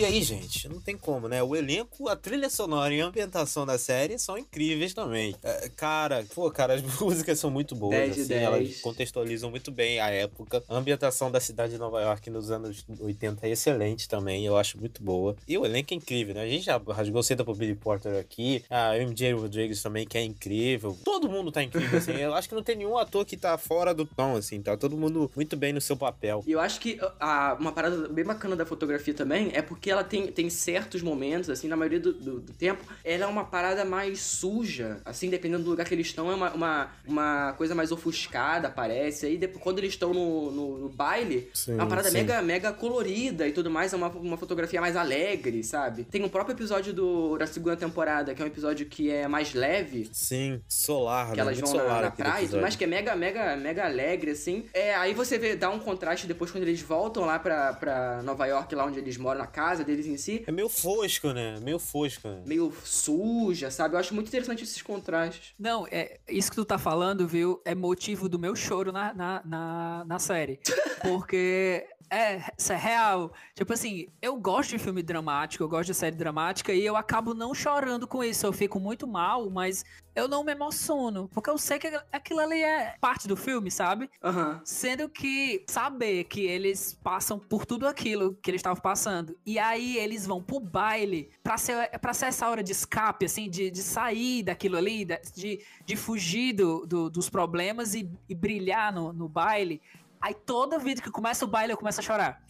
Speaker 2: E aí, gente, não tem como, né? O elenco, a trilha sonora e a ambientação da série são incríveis também. É, cara, pô, cara, as músicas são muito boas,
Speaker 1: 10 de
Speaker 2: assim,
Speaker 1: 10.
Speaker 2: elas contextualizam muito bem a época. A ambientação da cidade de Nova York nos anos 80 é excelente também, eu acho muito boa. E o elenco é incrível, né? A gente já rasgou cedo pro Billy Porter aqui, a MJ Rodrigues também, que é incrível. Todo mundo tá incrível, assim. Eu acho que não tem nenhum ator que tá fora do tom, assim, tá todo mundo muito bem no seu papel.
Speaker 1: E eu acho que a, uma parada bem bacana da fotografia também é porque ela tem, tem certos momentos, assim, na maioria do, do, do tempo, ela é uma parada mais suja, assim, dependendo do lugar que eles estão, é uma, uma, uma coisa mais ofuscada, parece. Aí depois, quando eles estão no, no, no baile,
Speaker 2: Sim,
Speaker 1: é uma parada
Speaker 2: sim.
Speaker 1: mega, mega colorida e tudo mais, é uma, uma fotografia mais alegre, sabe? Tem um próprio episódio do, da segunda temporada, que é um episódio que é mais leve,
Speaker 2: Sim, solar,
Speaker 1: que
Speaker 2: né?
Speaker 1: elas vão na,
Speaker 2: solar
Speaker 1: na
Speaker 2: aquele
Speaker 1: praia mais, que é mega, mega, mega alegre, assim. É, aí você vê, dá um contraste depois quando eles voltam lá pra, pra Nova York, lá onde eles moram, na casa deles em si.
Speaker 2: É meio fosco, né? Meio fosco, né?
Speaker 1: Meio suja, sabe? Eu acho muito interessante esses contrastes.
Speaker 3: Não, é, isso que tu tá falando, viu, é motivo do meu choro na, na, na, na série. Porque é, isso é real. Tipo assim, eu gosto de filme dramático, eu gosto de série dramática e eu acabo não chorando com isso. Eu fico muito mal, mas eu não me emociono. Porque eu sei que aquilo ali é parte do filme, sabe?
Speaker 1: Aham.
Speaker 3: Sendo que saber que eles passam por tudo aquilo que eles estavam passando. E aí eles vão pro baile pra ser, pra ser essa hora de escape, assim, de, de sair daquilo ali, de, de fugir do, do- dos problemas e, e brilhar no, no baile. Aí toda vez que começa o baile eu começo a chorar.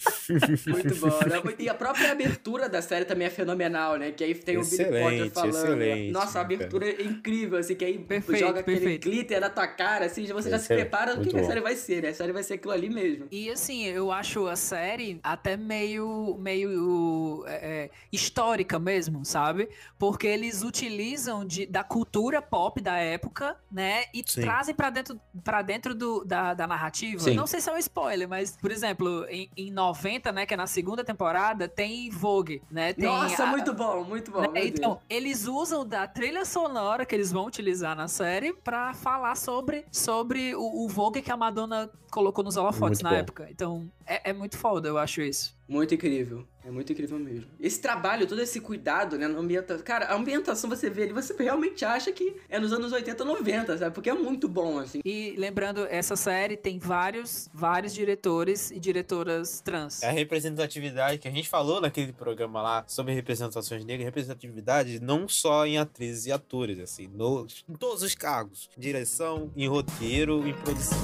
Speaker 1: Muito bom, né? E a própria abertura da série também é fenomenal, né? Que aí tem o Billy Potter
Speaker 2: Excelente,
Speaker 1: falando. né?
Speaker 2: excelente,
Speaker 1: Nossa, a
Speaker 2: cara.
Speaker 1: abertura é incrível, assim, que aí
Speaker 3: Perfeito,
Speaker 1: joga aquele
Speaker 3: perfeito.
Speaker 1: glitter na tua cara, assim, já você já se
Speaker 2: Excelente,
Speaker 1: prepara do que, que a série vai ser, né? A série vai ser aquilo ali mesmo.
Speaker 3: E assim, eu acho a série até meio, meio é, é, histórica mesmo, sabe? Porque eles utilizam de, da cultura pop da época, né? E
Speaker 2: Sim.
Speaker 3: trazem pra dentro, pra dentro do, da, da narrativa.
Speaker 1: Sim.
Speaker 3: Não sei se é um spoiler, mas, por exemplo, em, em 90, né? Que é na segunda temporada, tem Vogue, né? Tem
Speaker 1: Nossa,
Speaker 3: a-
Speaker 1: muito bom, muito bom.
Speaker 3: né? Então, eles usam da trilha sonora que eles vão utilizar na série pra falar sobre, sobre o, o Vogue que a Madonna colocou nos holofotes
Speaker 2: Muito
Speaker 3: na
Speaker 2: bom.
Speaker 3: época. Então, é, é muito foda, eu acho isso.
Speaker 1: Muito incrível. É muito incrível mesmo. Esse trabalho, todo esse cuidado, né, na ambientação. Cara, a ambientação você vê ali, você realmente acha que é nos anos 80, 90, sabe? Porque é muito bom, assim.
Speaker 3: E lembrando, essa série tem vários, vários diretores e diretoras trans.
Speaker 2: É a representatividade que a gente falou naquele programa lá sobre representações negras, representatividade não só em atrizes e atores, assim, no, em todos os cargos. Direção, em roteiro, em produção.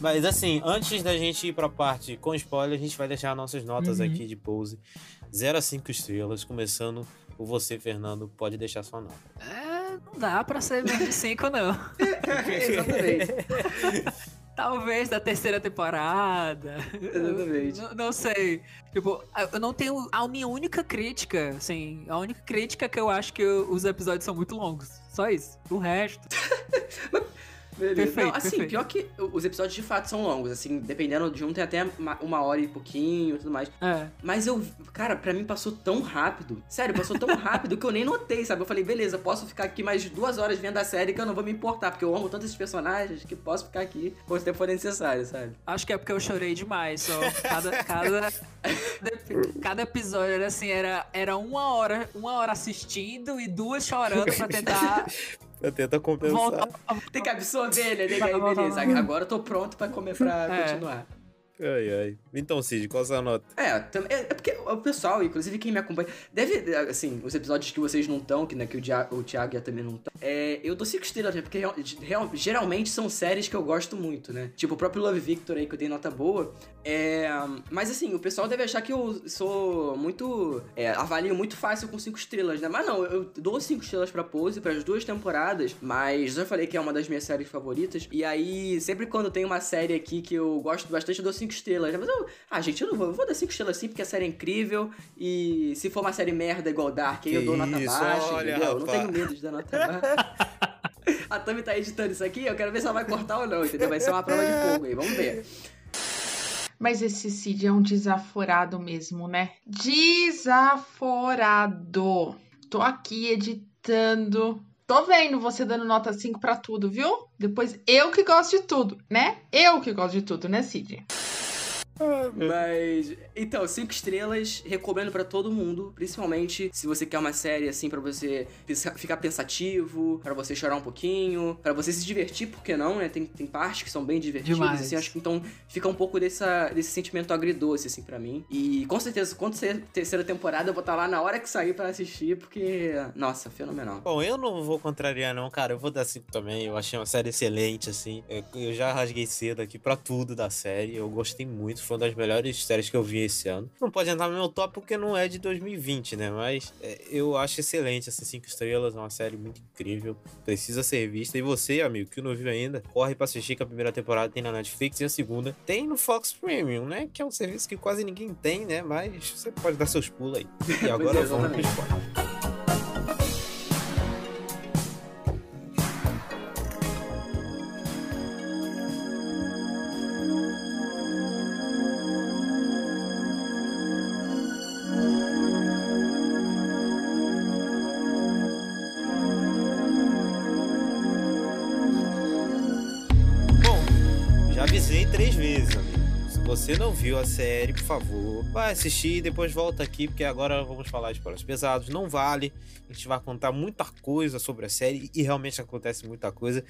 Speaker 2: Mas assim, antes da gente ir pra parte com spoiler, a gente vai deixar nossas notas
Speaker 3: Uhum.
Speaker 2: aqui de pose. 0 a 5 estrelas, começando por você, Fernando, pode deixar sua nota.
Speaker 3: É, não dá pra ser menos de 5, não.
Speaker 1: Exatamente.
Speaker 3: Talvez da terceira temporada.
Speaker 1: Exatamente.
Speaker 3: Não, não sei. Tipo, eu não tenho. A minha única crítica, assim, a única crítica é que eu acho que os episódios são muito longos. Só isso. O resto.
Speaker 1: Beleza.
Speaker 3: Perfeito,
Speaker 1: Não, assim,
Speaker 3: perfeito.
Speaker 1: pior que os episódios de fato são longos, assim, dependendo de um tem até uma- uma hora e pouquinho e tudo mais.
Speaker 3: É.
Speaker 1: Mas eu, cara, pra mim passou tão rápido. Sério, passou tão rápido que eu nem notei, sabe? Eu falei, beleza, posso ficar aqui mais duas horas vendo a série que eu não vou me importar, porque eu amo tanto esses personagens que posso ficar aqui quanto tempo for necessário, sabe?
Speaker 3: Acho que é porque eu chorei demais. Só cada, cada, cada episódio era assim, era, era uma hora, uma hora assistindo e duas chorando pra tentar
Speaker 2: Eu tento compensar.
Speaker 3: voltar.
Speaker 1: Tem que absorver, né? Beleza. Agora eu tô pronto pra comer pra
Speaker 3: É.
Speaker 1: continuar.
Speaker 2: Ai, ai. Então, Cid, qual a sua nota?
Speaker 1: É, é, é porque o pessoal, inclusive quem me acompanha, deve, assim, os episódios que vocês não estão, que, né, que o, Dia, o Thiago também não estão, é, eu dou cinco estrelas, né, porque real- geralmente são séries que eu gosto muito, né? Tipo, o próprio Love Victor aí, que eu dei nota boa, é, mas assim, o pessoal deve achar que eu sou muito, é, avalio muito fácil com cinco estrelas, né? Mas não, eu dou cinco estrelas pra Pose, para as duas temporadas, mas já falei que é uma das minhas séries favoritas, e aí, sempre quando tem uma série aqui que eu gosto bastante, eu dou cinco estrelas, né? Mas eu, ah, gente, eu não vou, eu vou dar cinco estrelas sim, porque a série é incrível, e se for uma série merda igual Dark, aí eu
Speaker 2: Que
Speaker 1: dou nota
Speaker 2: isso,
Speaker 1: baixa,
Speaker 2: olha,
Speaker 1: entendeu? Eu não tenho medo de dar nota baixa. A Tami tá editando isso aqui, eu quero ver se ela vai cortar ou não, entendeu? Vai ser uma prova de fogo aí, vamos ver.
Speaker 8: Mas esse Cid é um desaforado mesmo, né? Desaforado. Tô aqui editando. Tô vendo você dando nota 5 pra tudo, viu? Depois eu que gosto de tudo, né? Eu que gosto de tudo, né, Cid? Oh.
Speaker 1: Mas, então, cinco estrelas, recomendo pra todo mundo, principalmente se você quer uma série assim pra você ficar pensativo, pra você chorar um pouquinho, pra você se divertir, por que não, né? Tem, tem partes que são bem divertidas,
Speaker 3: Demais.
Speaker 1: assim, acho que então fica um pouco dessa, desse sentimento agridoce, assim, pra mim. E com certeza, quando sair a terceira temporada, eu vou estar lá na hora que sair pra assistir, porque, nossa, fenomenal.
Speaker 2: Bom, eu não vou contrariar, não, cara. Eu vou dar 5 também. Eu achei uma série excelente, assim. Eu, eu já rasguei cedo aqui pra tudo da série. Eu gostei muito. Foi uma das melhores séries que eu vi esse ano. Não pode entrar no meu top porque não é de 2020, né? Mas é, eu acho excelente essas 5 estrelas. É uma série muito incrível. Precisa ser vista. E você, amigo, que não viu ainda, corre pra assistir que a primeira temporada tem na Netflix e a segunda tem no Fox Premium, né? Que é um serviço que quase ninguém tem, né? Mas você pode dar seus pulos aí. E agora
Speaker 1: é,
Speaker 2: vamos pro spoiler. Você não viu a série, por favor, vai assistir e depois volta aqui, porque agora vamos falar de spoilers pesados. Não vale. A gente vai contar muita coisa sobre a série e realmente acontece muita coisa.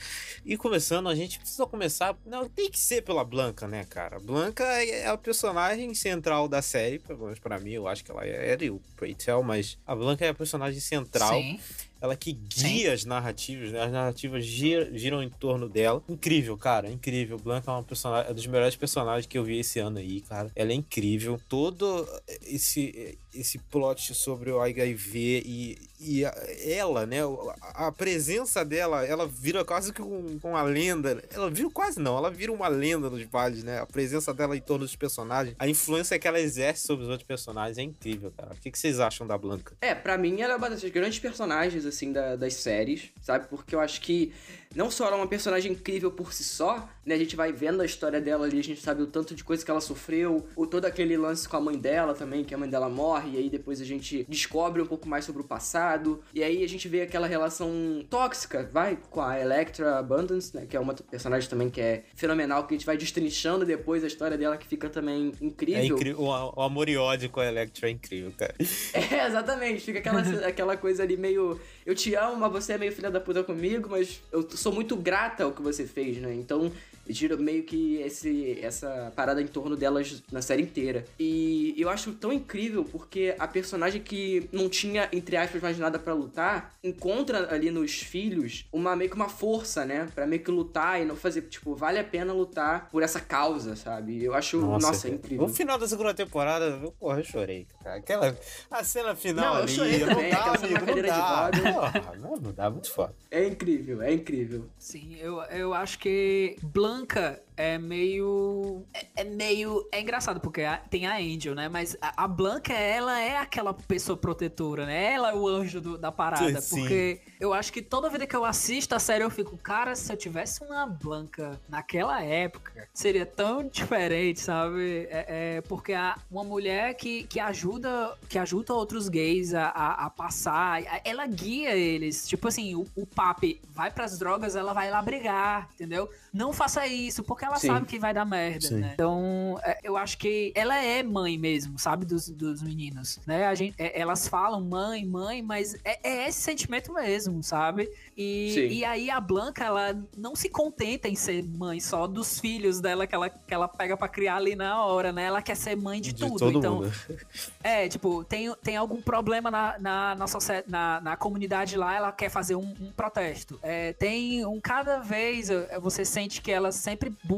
Speaker 2: E começando, a gente precisa começar. Não, tem que ser pela Blanca, né, cara? Blanca é a personagem central da série, pelo menos pra mim, eu acho que ela era e o Pray Tell, mas a Blanca é a personagem central
Speaker 3: Sim.
Speaker 2: Ela que guia as narrativas, né? As narrativas gira- giram em torno dela. Incrível, cara, incrível. Blanca é uma personagem, é dos melhores personagens que eu vi esse ano aí, cara. Ela é incrível. Todo esse esse plot sobre o HIV e, e a- ela, né? A, a presença dela, ela vira quase que um- uma lenda. Ela vira quase não, ela vira uma lenda nos vales, né? A presença dela em torno dos personagens, a influência que ela exerce sobre os outros personagens é incrível, cara. O que, que vocês acham da Blanca?
Speaker 1: É, pra mim ela é uma das grandes personagens, assim, da- das séries, sabe? Porque eu acho que não só ela é uma personagem incrível por si só, né? A gente vai vendo a história dela ali, a gente sabe o tanto de coisa que ela sofreu, ou todo aquele lance com a mãe dela também, que a mãe dela morre, e aí depois a gente descobre um pouco mais sobre o passado, e aí a gente vê aquela relação tóxica, vai, com a Electra Abundance, né? Que é uma personagem também que é fenomenal, que a gente vai destrinchando depois a história dela, que fica também incrível.
Speaker 2: É incrível. O, o amor e ódio com a Electra é incrível, cara.
Speaker 1: É, exatamente. Fica aquela, aquela coisa ali meio. Eu te amo, mas você é meio filha da puta comigo, mas eu sou muito grata ao que você fez, né? Então, gira meio que esse, essa parada em torno delas na série inteira. E eu acho tão incrível porque a personagem que não tinha, entre aspas, mais nada pra lutar, encontra ali nos filhos uma meio que uma força, né? Pra meio que lutar e não fazer. Tipo, vale a pena lutar por essa causa, sabe? Eu acho. Nossa, é incrível.
Speaker 2: No final da segunda temporada, eu, porra, eu chorei, cara. Aquela. A cena final
Speaker 1: Não, eu
Speaker 2: ali.
Speaker 1: chorei
Speaker 2: não
Speaker 1: também,
Speaker 2: dá,
Speaker 1: aquela cena na
Speaker 2: amigo, não dá. Porra, não, não dá, muito foda.
Speaker 1: É incrível, é incrível.
Speaker 3: Sim, eu, eu acho que Blanca é meio. É, é meio. É engraçado, porque a- tem a Angel, né? Mas a, a Blanca, ela é aquela pessoa protetora, né? Ela é o anjo do- da parada.
Speaker 2: Sim.
Speaker 3: Porque eu acho que toda vida que eu assisto a série, eu fico, cara, se eu tivesse uma Blanca naquela época, seria tão diferente, sabe? É, é porque a, uma mulher que, que ajuda que ajuda outros gays a, a, a passar, a- ela guia eles. Tipo assim, o, o papi vai pras drogas, ela vai lá brigar, entendeu? Não faça isso, porque ela
Speaker 1: Sim.
Speaker 3: sabe que vai dar merda,
Speaker 2: Sim.
Speaker 3: né? Então, é, eu acho que ela é mãe mesmo, sabe? Dos, dos meninos, né? A gente, é, elas falam mãe, mãe, mas é, é esse sentimento mesmo, sabe? E,
Speaker 1: Sim.
Speaker 3: e aí a Blanca, ela não se contenta em ser mãe só dos filhos dela que ela, que ela pega pra criar ali na hora, né? Ela quer ser mãe de, tudo.
Speaker 2: todo
Speaker 3: então,
Speaker 2: mundo.
Speaker 3: é, tipo, tem, tem algum problema na, na, na, na, na comunidade lá, ela quer fazer um, um protesto. É, tem um cada vez, você sente que ela sempre busca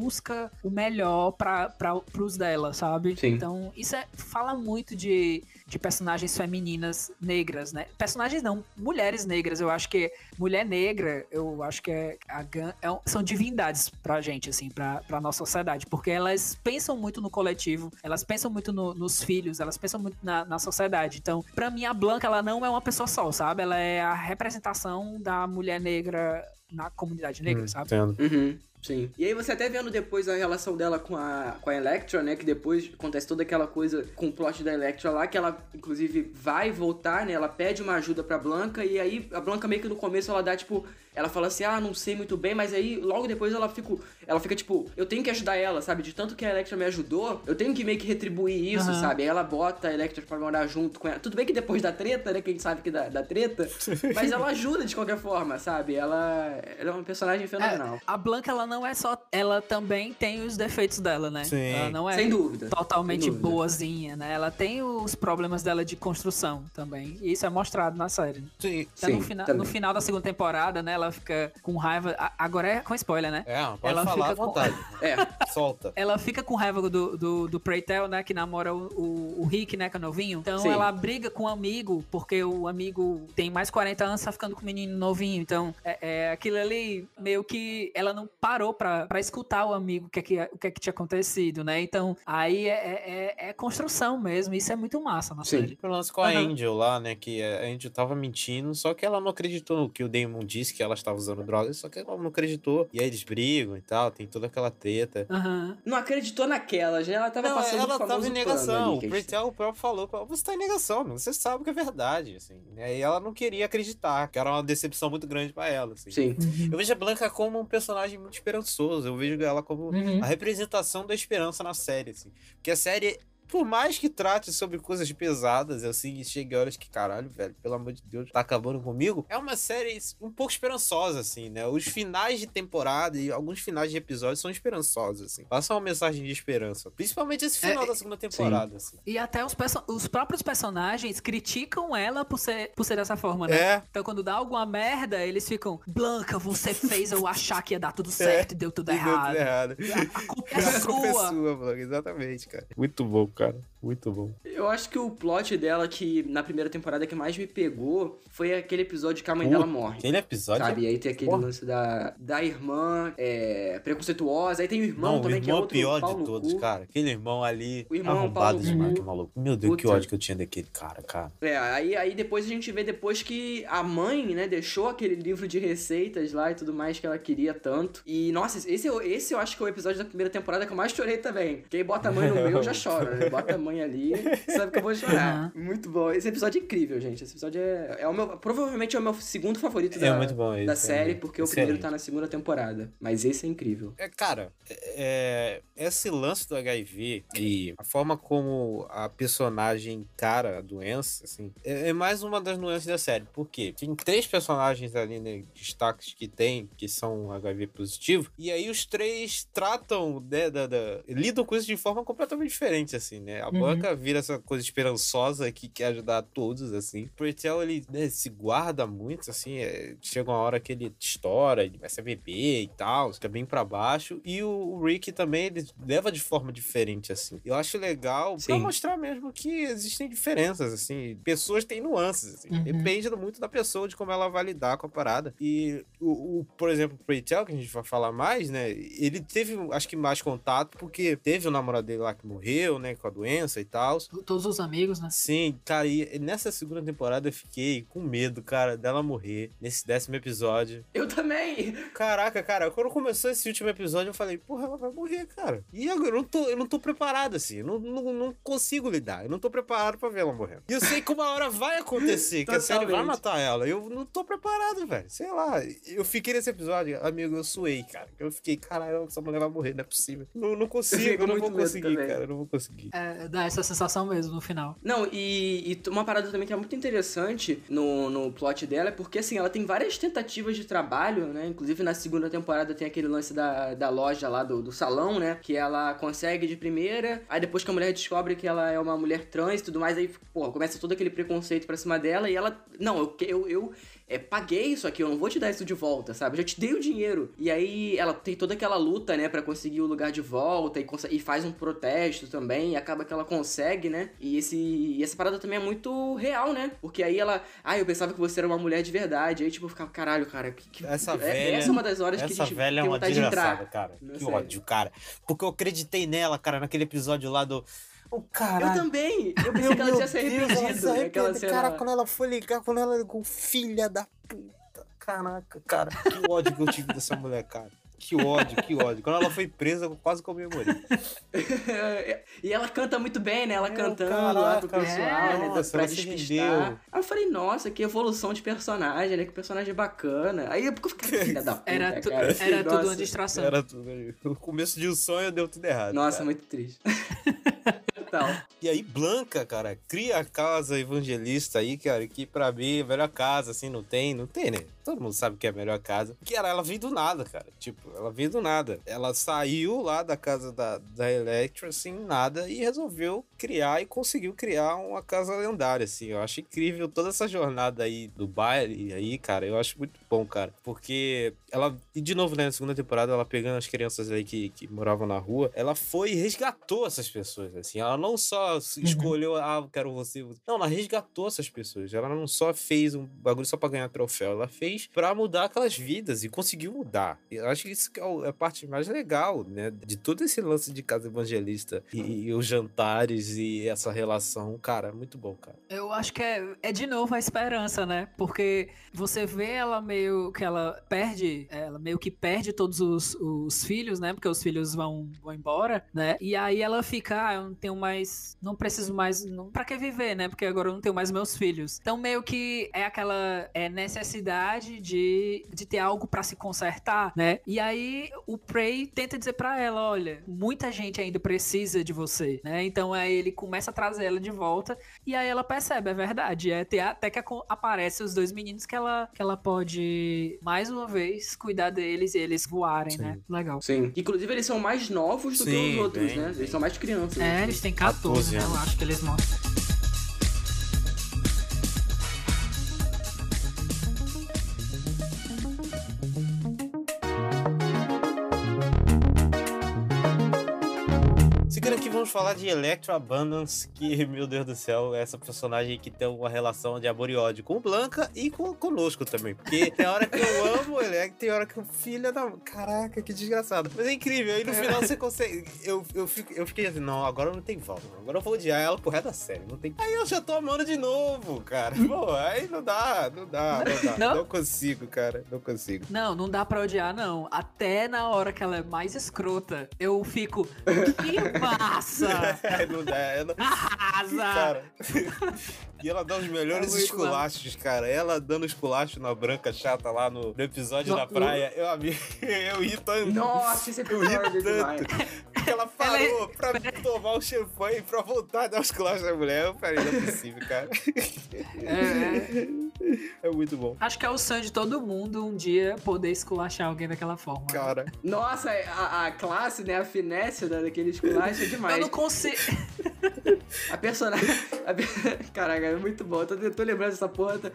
Speaker 3: o melhor para pros dela, sabe?
Speaker 1: Sim.
Speaker 3: Então, isso é, fala muito de, de personagens femininas negras, né? Personagens não, mulheres negras. Eu acho que mulher negra, eu acho que é, a é são divindades pra gente, assim, pra, pra nossa sociedade, porque elas pensam muito no coletivo, elas pensam muito no- nos filhos, elas pensam muito na, na sociedade. Então, pra mim, a Blanca, ela não é uma pessoa só, sabe? Ela é a representação da mulher negra na comunidade negra,
Speaker 2: Hum,
Speaker 3: sabe?
Speaker 2: entendo.
Speaker 1: Uhum, sim. E aí você até vendo depois a relação dela com a, com a Electra, né? Que depois acontece toda aquela coisa com o plot da Electra lá, que ela, inclusive, vai voltar, né? Ela pede uma ajuda pra Blanca, e aí a Blanca meio que no começo ela dá, tipo... Ela fala assim, ah, não sei muito bem, mas aí logo depois ela fica, ela fica tipo, eu tenho que ajudar ela, sabe? De tanto que a Electra me ajudou, eu tenho que meio que retribuir isso,
Speaker 3: Aham.
Speaker 1: sabe? Aí ela bota a Electra pra morar junto com ela. Tudo bem que depois da treta, né? Que a gente sabe que da, da treta, mas ela ajuda de qualquer forma, sabe? Ela, ela é uma personagem fenomenal.
Speaker 3: É, a Blanca, ela não é só. Ela também tem os defeitos dela, né?
Speaker 2: Sim.
Speaker 3: Ela não é
Speaker 1: Sem dúvida.
Speaker 3: totalmente
Speaker 1: sem dúvida.
Speaker 3: boazinha, né? Ela tem os problemas dela de construção também. E isso é mostrado na série.
Speaker 2: Sim.
Speaker 3: Até no,
Speaker 1: Sim,
Speaker 3: fina-
Speaker 1: também.
Speaker 3: no final da segunda temporada, né? Ela fica com raiva. Agora é com spoiler, né?
Speaker 2: É, pode
Speaker 3: Ela
Speaker 2: falar à
Speaker 3: fica com-
Speaker 2: vontade.
Speaker 1: É,
Speaker 2: Solta.
Speaker 3: Ela fica com raiva do, do, do Preytel, né? Que namora o, o, o Rick, né? Que é novinho. Então
Speaker 1: Sim.
Speaker 3: ela briga com o amigo, porque o amigo tem mais 40 anos, tá ficando com o menino novinho. Então, é, é aquilo ali, meio que ela não parou pra, pra escutar o amigo, o que, é que, o que é que tinha acontecido, né? Então, aí é, é, é- é construção mesmo. Isso é muito massa na
Speaker 1: Sim.
Speaker 3: série.
Speaker 2: O lance com a
Speaker 3: Aham.
Speaker 2: Angel lá, né? Que a Angel tava mentindo, só que ela não acreditou no que o Damon disse que ela estava usando drogas, só que ela não acreditou. E aí eles brigam e tal, tem toda aquela treta.
Speaker 3: Aham.
Speaker 1: não acreditou naquela, já ela tava
Speaker 2: Não,
Speaker 1: passando
Speaker 2: ela
Speaker 1: o
Speaker 2: tava em negação.
Speaker 1: ali,
Speaker 2: O
Speaker 1: gente-
Speaker 2: Pretel próprio falou pra ela, você tá em negação, meu. você sabe que é verdade, assim. E ela não queria acreditar, que era uma decepção muito grande pra ela, assim.
Speaker 1: Sim.
Speaker 2: Eu vejo a Blanca como um personagem muito esperançoso. Eu vejo ela como
Speaker 3: Uhum.
Speaker 2: a representação da esperança na série, assim. Porque a série, por mais que trate sobre coisas pesadas, assim, e chegue horas que, caralho, velho, pelo amor de Deus, tá acabando comigo, é uma série um pouco esperançosa, assim, né? Os finais de temporada e alguns finais de episódios são esperançosos, assim. Passa uma mensagem de esperança. Principalmente esse final
Speaker 3: É,
Speaker 2: da segunda temporada, assim.
Speaker 3: E até os, os próprios personagens criticam ela por ser, por ser dessa forma, né?
Speaker 2: É.
Speaker 3: Então, quando dá alguma merda, eles ficam: Blanca, você fez eu achar que ia dar tudo certo e deu tudo
Speaker 2: É. E deu
Speaker 3: errado.
Speaker 2: tudo errado.
Speaker 3: A culpa é
Speaker 2: A culpa é
Speaker 3: sua.
Speaker 2: sua, Blanca. Exatamente, cara. Muito bom, cara. Muito bom.
Speaker 1: Eu acho que o plot dela, que na primeira temporada que mais me pegou, foi aquele episódio que a mãe dela morre.
Speaker 2: Aquele episódio.
Speaker 1: Sabe? E aí tem aquele
Speaker 2: Porra.
Speaker 1: lance da, da irmã é, preconceituosa, aí tem o irmão
Speaker 2: Não, o
Speaker 1: também, que é
Speaker 2: irmão é o
Speaker 1: outro
Speaker 2: pior de todos,
Speaker 1: cu.
Speaker 2: cara. Aquele irmão ali.
Speaker 1: O irmão é
Speaker 2: arrombado demais, que maluco. Meu Deus, que
Speaker 1: Puta.
Speaker 2: ódio que eu tinha daquele cara, cara.
Speaker 1: É, aí, aí depois a gente vê depois que a mãe, né, deixou aquele livro de receitas lá e tudo mais que ela queria tanto. E, nossa, esse, eu- esse eu acho que é o episódio da primeira temporada que eu mais chorei também. Quem bota a mãe no meio já chora, né? Bota a mãe ali, sabe que eu vou chorar. Muito bom. Esse episódio é incrível, gente. Esse episódio é, é o meu. Provavelmente é o meu segundo favorito
Speaker 2: É
Speaker 1: da,
Speaker 2: muito bom esse,
Speaker 1: da
Speaker 2: é
Speaker 1: série,
Speaker 2: muito
Speaker 1: porque o
Speaker 2: excelente.
Speaker 1: primeiro tá na segunda temporada. Mas esse é incrível.
Speaker 2: É, cara, é, esse lance do HIV e a forma como a personagem encara a doença, assim, é, é mais uma das nuances da série. Por quê? Tem três personagens ali, né, destaques que tem, que são HIV positivo, e aí os três tratam, né, da, da- lidam com isso de forma completamente diferente, assim, né? A
Speaker 3: Uhum.
Speaker 2: Blanca vira essa coisa esperançosa que quer ajudar todos, assim. O Pretel, ele né, se guarda muito, assim, é, chega uma hora que ele estoura, ele começa a beber e tal, fica bem pra baixo. E o, o Rick também, ele leva de forma diferente, assim. Eu acho legal pra
Speaker 1: Sim.
Speaker 2: mostrar mesmo que existem diferenças, assim. Pessoas têm nuances, assim.
Speaker 3: Uhum.
Speaker 2: Depende muito da pessoa, de como ela vai lidar com a parada. E, o, o- por exemplo, o Pretel, que a gente vai falar mais, né? Ele teve, acho que, mais contato, porque teve o namorado dele lá que morreu, né? Com com a doença e tal.
Speaker 3: Todos os amigos, né?
Speaker 2: Sim, cara, e nessa segunda temporada eu fiquei com medo, cara, dela morrer nesse décimo episódio.
Speaker 1: Eu também!
Speaker 2: Caraca, cara, quando começou esse último episódio, eu falei, porra, ela vai morrer, cara. E agora eu não tô, eu não tô preparado, assim, eu não, não, não consigo lidar, eu não tô preparado pra ver ela morrendo. E eu sei que uma hora vai acontecer, que a série vai matar ela. Eu não tô preparado, velho. Sei lá. Eu fiquei nesse episódio, amigo, eu suei, cara. Eu fiquei, caralho, essa mulher vai morrer, não é possível. Não, não consigo, eu não vou conseguir,
Speaker 1: também.
Speaker 2: cara. Eu não vou conseguir.
Speaker 3: É, dá essa sensação mesmo no final.
Speaker 1: Não, e, e uma parada também que é muito interessante no, no plot dela é porque, assim, ela tem várias tentativas de trabalho, né? Inclusive na segunda temporada tem aquele lance da, da loja lá, do, do salão, né? Que ela consegue de primeira, aí depois que a mulher descobre que ela é uma mulher trans e tudo mais, aí, porra, começa todo aquele preconceito pra cima dela e ela, não, eu, eu, eu é, paguei isso aqui, eu não vou te dar isso de volta, sabe? Eu já te dei o dinheiro. E aí ela tem toda aquela luta, né, pra conseguir o lugar de volta e, e faz um protesto também, e acaba que ela consegue, né? E, esse, e essa parada também é muito real, né? Porque aí ela, ah, eu pensava que você era uma mulher de verdade. Aí, tipo, eu ficava, caralho, cara, que, que-
Speaker 2: Essa
Speaker 1: é-
Speaker 2: velha.
Speaker 1: Essa é uma das horas que a gente
Speaker 2: velha é
Speaker 1: tem
Speaker 2: uma
Speaker 1: vontade de entrar.
Speaker 2: cara.
Speaker 1: Não
Speaker 2: Que
Speaker 1: sei.
Speaker 2: ódio, cara. Porque eu acreditei nela, cara, naquele episódio lá do. O caralho.
Speaker 1: Eu também! Eu pensei que ela tinha se arrependido naquela cena.
Speaker 2: Cara, quando ela foi ligar, quando ela ligou, filha da puta. Caraca, cara, que ódio que eu tive dessa mulher, cara. Que ódio, que ódio. Quando ela foi presa, eu quase comemorei.
Speaker 1: e ela canta muito bem, né? Ela
Speaker 2: É,
Speaker 1: cantando lá pro
Speaker 2: caraca,
Speaker 1: pessoal, né?
Speaker 2: nossa,
Speaker 1: pra despistar. Aí eu falei, nossa, que evolução de personagem, né? Que personagem bacana. Aí eu fiquei, filha da puta,
Speaker 3: Era, tu-
Speaker 1: cara.
Speaker 3: era tudo uma distração.
Speaker 2: Era tudo. O começo de um sonho deu tudo errado.
Speaker 1: Nossa,
Speaker 2: cara.
Speaker 1: muito triste. Total.
Speaker 2: E aí, Blanca, cara, cria a casa evangelista aí, cara, que pra mim é a melhor casa, assim, não tem, não tem, né? Todo mundo sabe que é a melhor casa. Que era, ela veio do nada, cara. Tipo, ela veio do nada. Ela saiu lá da casa da, da Electra, assim, nada, e resolveu criar e conseguiu criar uma casa lendária, assim. Eu acho incrível toda essa jornada aí do baile aí, cara. Eu acho muito bom, cara. Porque ela, e de novo, né, na segunda temporada, ela pegando as crianças aí que, que moravam na rua, ela foi e resgatou essas pessoas, assim. Ela não só se escolheu, ah, eu quero você, você. Não, ela resgatou essas pessoas. Ela não só fez um bagulho só pra ganhar troféu, ela fez pra mudar aquelas vidas e conseguiu mudar. E eu acho que isso é é a parte mais legal, né, de todo esse lance de casa evangelista e, e os jantares e essa relação. Cara, muito bom, cara.
Speaker 3: Eu acho que é, é de novo a esperança, né? Porque você vê ela meio que ela perde, ela meio que perde todos os, os filhos, né? Porque os filhos vão, vão embora, né? E aí ela fica, ah, eu não tenho mais, não preciso mais, não, pra que viver, né? Porque agora eu não tenho mais meus filhos. Então meio que é aquela é, necessidade de, de ter algo pra se consertar, né? E aí o Prey tenta dizer pra ela, olha, muita gente ainda precisa de você, né? Então aí ele começa a trazer ela de volta e aí ela percebe, é verdade. É até, até que aparece os dois meninos que ela, que ela pode, mais uma vez, cuidar deles e eles voarem,
Speaker 2: Sim.
Speaker 3: né? Legal.
Speaker 1: Sim. Inclusive, eles são mais novos do que
Speaker 2: Sim,
Speaker 1: os outros,
Speaker 2: bem,
Speaker 1: né?
Speaker 2: bem.
Speaker 1: Eles são mais crianças.
Speaker 3: É,
Speaker 1: né?
Speaker 3: eles têm 14,
Speaker 2: 14
Speaker 3: né? Eu acho que eles mostram.
Speaker 2: Seguindo aqui, vamos falar de Electro Abundance, que, meu Deus do céu, é essa personagem que tem uma relação de amor e ódio com Blanca e com, conosco também. Porque tem hora que eu amo o Electro, tem hora que o filho da. Caraca, que desgraçado. Mas é incrível, aí no final você consegue. Eu, eu, fico, eu fiquei assim, não, agora não tem volta. Agora eu vou odiar ela pro resto da série. Não tem... Aí eu já tô amando de novo, cara. Pô, aí não dá, não dá, não dá.
Speaker 3: Não?
Speaker 2: Não consigo, cara, não consigo.
Speaker 3: Não, não dá pra odiar, não. Até na hora que ela é mais escrota, eu fico. Que massa!
Speaker 2: não dá, não...
Speaker 3: Arrasa!
Speaker 2: Cara. e ela dá os melhores
Speaker 3: É
Speaker 2: esculachos, cara. Ela dando esculacho na branca chata lá no, no episódio
Speaker 3: No-
Speaker 2: da praia. Eu, eu ri tanto.
Speaker 1: Nossa, esse
Speaker 2: Eu ri
Speaker 1: episódio é demais.
Speaker 2: Tanto. Porque ela parou pra tomar o champanhe pra voltar a dar os esculacho da mulher. Eu falei, não é possível, cara.
Speaker 3: É,
Speaker 2: É muito bom.
Speaker 3: acho que é o sonho de todo mundo um dia poder esculachar alguém daquela forma.
Speaker 2: Cara,
Speaker 1: Nossa, a, a classe, né? A finesse da- daquele esculacho é demais.
Speaker 3: Eu não consigo.
Speaker 1: A personagem. a Caraca, é muito bom. Eu tô, eu tô lembrando dessa porra. tá-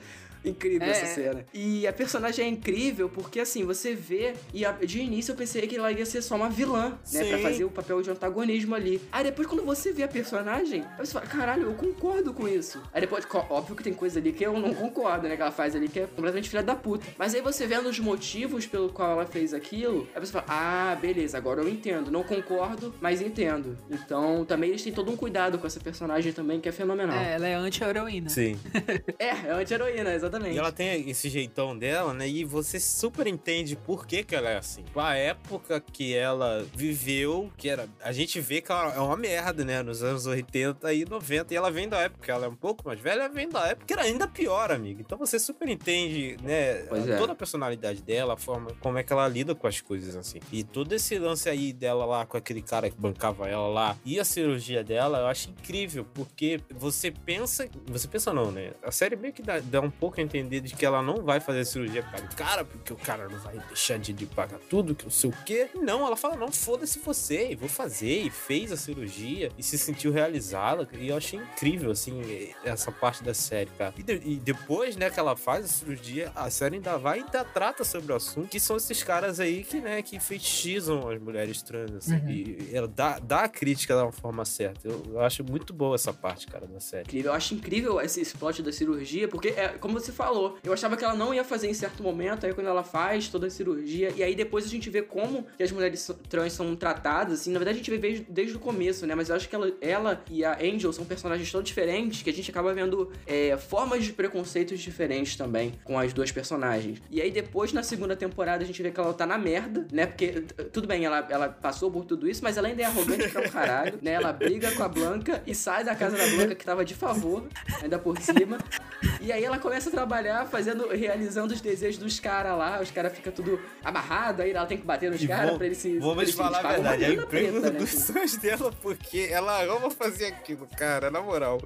Speaker 1: Incrível
Speaker 3: É.
Speaker 1: essa cena. E a personagem é incrível porque, assim, você vê. E a- de início eu pensei que ela ia ser só uma vilã, né? Pra
Speaker 2: Sim.
Speaker 1: fazer o papel de antagonismo ali. Aí depois, quando você vê a personagem, aí você fala: caralho, eu concordo com isso. Aí depois, óbvio que tem coisa ali que eu não concordo, né? Que ela faz ali que é completamente filha da puta. Mas aí você vendo os motivos pelo qual ela fez aquilo, aí você fala: ah, beleza, agora eu entendo. Não concordo, mas entendo. Então também eles têm todo um cuidado com essa personagem também, que é fenomenal.
Speaker 3: É, ela é anti-heroína.
Speaker 2: Sim.
Speaker 1: É, é anti-heroína, exatamente.
Speaker 2: E ela tem esse jeitão dela, né? E você super entende por que, que ela é assim. A época que ela viveu, que A gente vê que ela é uma merda, né? Nos anos 80 e 90. E ela vem da época, ela é um pouco mais velha, vem da época que era ainda pior, amigo. Então você super entende, né?
Speaker 1: É.
Speaker 2: Toda a personalidade dela, a forma como é que ela lida com as coisas, assim. E todo esse lance aí dela lá com aquele cara que bancava ela lá e a cirurgia dela, eu acho incrível, porque você pensa. Você pensa não, né? A série meio que dá, dá um pouco a entender de que ela não vai fazer cirurgia para o cara, porque o cara não vai deixar de lhe pagar tudo, que não sei o quê. Não, ela fala, não, foda-se você, vou fazer. E fez a cirurgia e se sentiu realizada. E eu achei incrível, assim, essa parte da série, cara. E, de- e depois, né, que ela faz a cirurgia, a série ainda vai e ainda trata sobre o assunto, que são esses caras aí que, né, que fetichizam as mulheres trans, assim.
Speaker 3: Uhum.
Speaker 2: E ela dá, dá a crítica da forma certa. Eu, eu acho muito boa essa parte, cara, da série.
Speaker 1: incrível. Eu acho incrível esse, plot da cirurgia, porque, é, como você falou, eu achava que ela não ia fazer em certo momento, aí quando ela faz toda a cirurgia, e aí depois a gente vê como que as mulheres trans são tratadas, assim, na verdade a gente vê desde, desde o começo, né, mas eu acho que ela, ela e a Angel são personagens tão diferentes que a gente acaba vendo é, formas de preconceitos diferentes também com as duas personagens. E aí depois, na segunda temporada, a gente vê que ela tá na merda, né, porque, tudo bem, ela, ela passou por tudo isso, mas ela ainda é arrogante pra um caralho, né, ela briga com a Blanca e sai da casa da Blanca que tava de favor, ainda por cima. E aí ela começa a trabalhar fazendo, realizando os desejos dos caras lá, os caras ficam tudo amarrado, aí ela tem que bater nos caras pra eles se.
Speaker 2: Vamos
Speaker 1: eles
Speaker 2: falar a verdade, é o emprego
Speaker 1: preta, né,
Speaker 2: dos
Speaker 1: assim.
Speaker 2: sonhos dela, porque ela ama fazer aquilo, cara, na moral.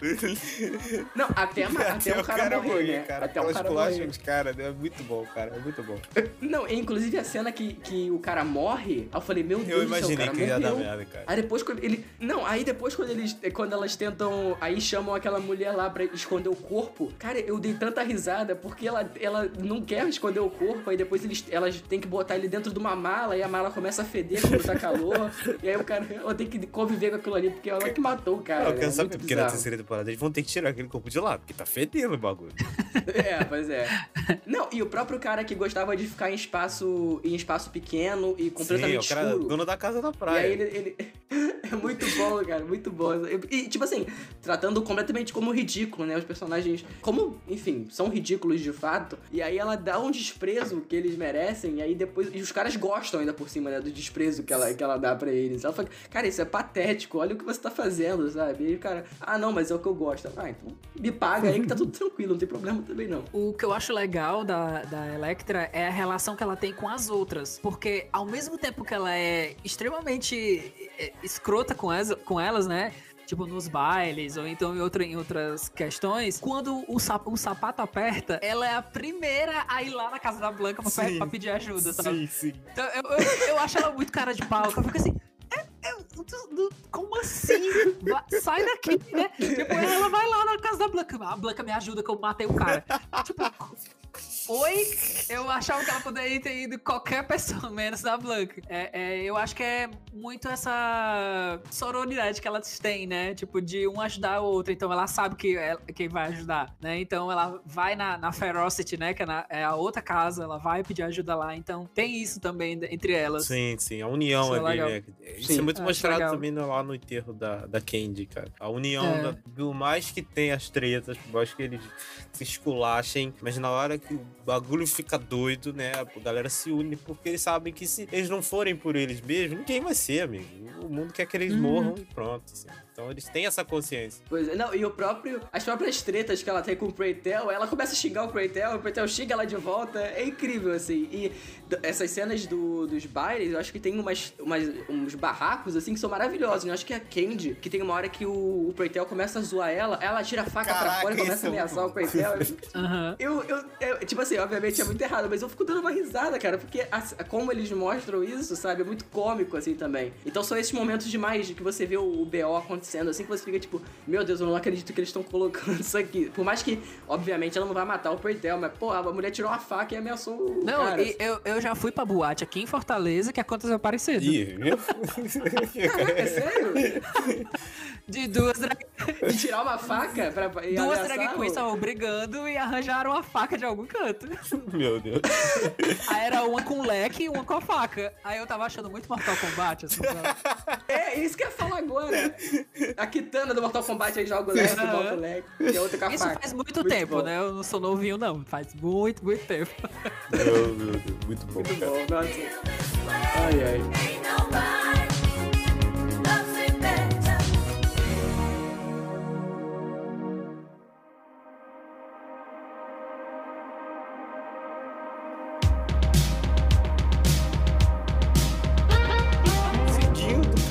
Speaker 1: Não, até, a- até, o cara, morrer, né?
Speaker 2: cara.
Speaker 1: até o cara morrer.
Speaker 2: cara, né? É muito bom, cara, é muito bom.
Speaker 1: Não, inclusive a cena que, que o cara morre, eu falei, meu Deus
Speaker 2: Eu
Speaker 1: do céu,
Speaker 2: imaginei
Speaker 1: cara
Speaker 2: que ia dar merda, cara.
Speaker 1: Aí depois quando ele. Não, aí depois quando eles. Quando elas tentam. Aí chamam aquela mulher lá pra esconder o corpo. Cara, eu dei tanta risada porque ela, ela não quer esconder o corpo. Aí depois eles, elas têm que botar ele dentro de uma mala. E a mala começa a feder quando tá calor. e aí o cara. Ela tem que conviver com aquilo ali porque ela que matou o cara.
Speaker 2: Não, eu
Speaker 1: né?
Speaker 2: quero
Speaker 1: É
Speaker 2: saber porque na
Speaker 1: bizarro.
Speaker 2: terceira temporada eles vão ter que tirar aquele corpo de lá, porque tá fedendo o bagulho.
Speaker 1: É, pois é. Não, e o próprio cara que gostava de ficar em espaço, em espaço pequeno e completamente
Speaker 2: Sim, o cara
Speaker 1: escuro.
Speaker 2: dono da casa da
Speaker 1: E
Speaker 2: praia.
Speaker 1: aí ele, ele- É muito bom, cara, muito bom. E, tipo assim, tratando completamente como ridículo, né? Os personagens, como, enfim, são ridículos de fato. E aí ela dá um desprezo que eles merecem, e aí depois. E os caras gostam ainda por cima, né? Do desprezo que ela, que ela dá pra eles. Ela fala, cara, isso é patético, olha o que você tá fazendo, sabe? E aí o cara, ah, não, mas é o que eu gosto. Ah, então me paga aí que tá tudo tranquilo, não tem problema também não.
Speaker 3: O que eu acho legal da, da Electra é a relação que ela tem com as outras. Porque ao mesmo tempo que ela é extremamente é, escrota com, as, com elas, né? Tipo, nos bailes, ou então em, outra, em outras questões. Quando o, sap, o sapato aperta, ela é a primeira a ir lá na casa da Blanca pra,
Speaker 2: Sim.
Speaker 3: pra pedir ajuda, sabe?
Speaker 2: Sim, sim.
Speaker 3: Então, eu, eu, eu acho ela muito cara de pau. Eu fico assim. "É, é, como assim? Sai daqui, né? Depois ela vai lá na casa da Blanca. A Blanca me ajuda que eu matei o cara. Tipo, oi? Eu achava que ela poderia ter ido qualquer pessoa, menos a Blanca. É, é, eu acho que é muito essa sororidade que elas têm, né? Tipo, de um ajudar o outro. Então ela sabe que é quem vai ajudar, né? Então ela vai na, na Ferocity, né? Que é, na- é a outra casa, ela vai pedir ajuda lá. Então tem isso também entre elas.
Speaker 2: Sim, sim, a união
Speaker 3: Isso
Speaker 2: é
Speaker 3: é legal.
Speaker 2: né? Isso
Speaker 1: Sim.
Speaker 2: é muito mostrado também lá no enterro da, da Candy, cara. A união,
Speaker 3: É.
Speaker 2: da- por mais que tem as tretas, por mais que eles se esculachem, mas na hora que bagulho fica doido, né? A galera se une porque eles sabem que se eles não forem por eles mesmos, ninguém vai ser, amigo. O mundo quer que eles
Speaker 3: Uhum.
Speaker 2: morram e pronto. assim. Então eles têm essa consciência.
Speaker 1: Pois é, não, e o próprio. As próprias tretas que ela tem com o Preytel, ela começa a xingar o Preytel, o Preytel xinga ela de volta. É incrível, assim. E essas cenas do, dos bailes, eu acho que tem umas, umas, uns barracos, assim, que são maravilhosos. Eu acho que a Candy, que tem uma hora que o, o Preytel começa a zoar ela, ela tira a faca pra
Speaker 2: Caraca,
Speaker 1: fora e começa a
Speaker 2: é
Speaker 1: ameaçar o. Preytel.
Speaker 3: Aham.
Speaker 1: Eu, eu, eu- tipo assim, obviamente é muito errado, mas eu fico dando uma risada, cara, porque a- como eles mostram isso, sabe, é muito cômico, assim, também. Então são esses momentos demais de que você vê o, o BO acontecendo, assim, que você fica tipo, meu Deus, eu não acredito que eles estão colocando isso aqui. Por mais que, obviamente, ela não vai matar o Pertel, mas, pô, a mulher tirou uma faca e ameaçou o
Speaker 3: Não,
Speaker 1: cara.
Speaker 3: e eu, eu já fui pra boate aqui em Fortaleza que aconteceu parecido.
Speaker 2: Ih, viu?
Speaker 1: É sério?
Speaker 3: De duas drag,
Speaker 1: De tirar uma faca pra e
Speaker 3: duas drag queens estavam brigando e arranjaram uma faca de algum canto.
Speaker 2: Meu Deus.
Speaker 3: Aí era uma com leque e uma com a faca. Aí eu tava achando muito Mortal Kombat, assim?
Speaker 1: É, isso que eu ia falar agora. A Kitana do Mortal Kombat aí joga o leque, o leque, e a outra com a
Speaker 3: Isso
Speaker 1: faca.
Speaker 3: faz muito, tempo,
Speaker 1: bom.
Speaker 3: né? Eu não sou novinho, não. Faz muito, muito tempo.
Speaker 2: Meu, meu Deus. Muito bom,
Speaker 1: Muito
Speaker 2: cara.
Speaker 1: bom, nossa. Ai, ai.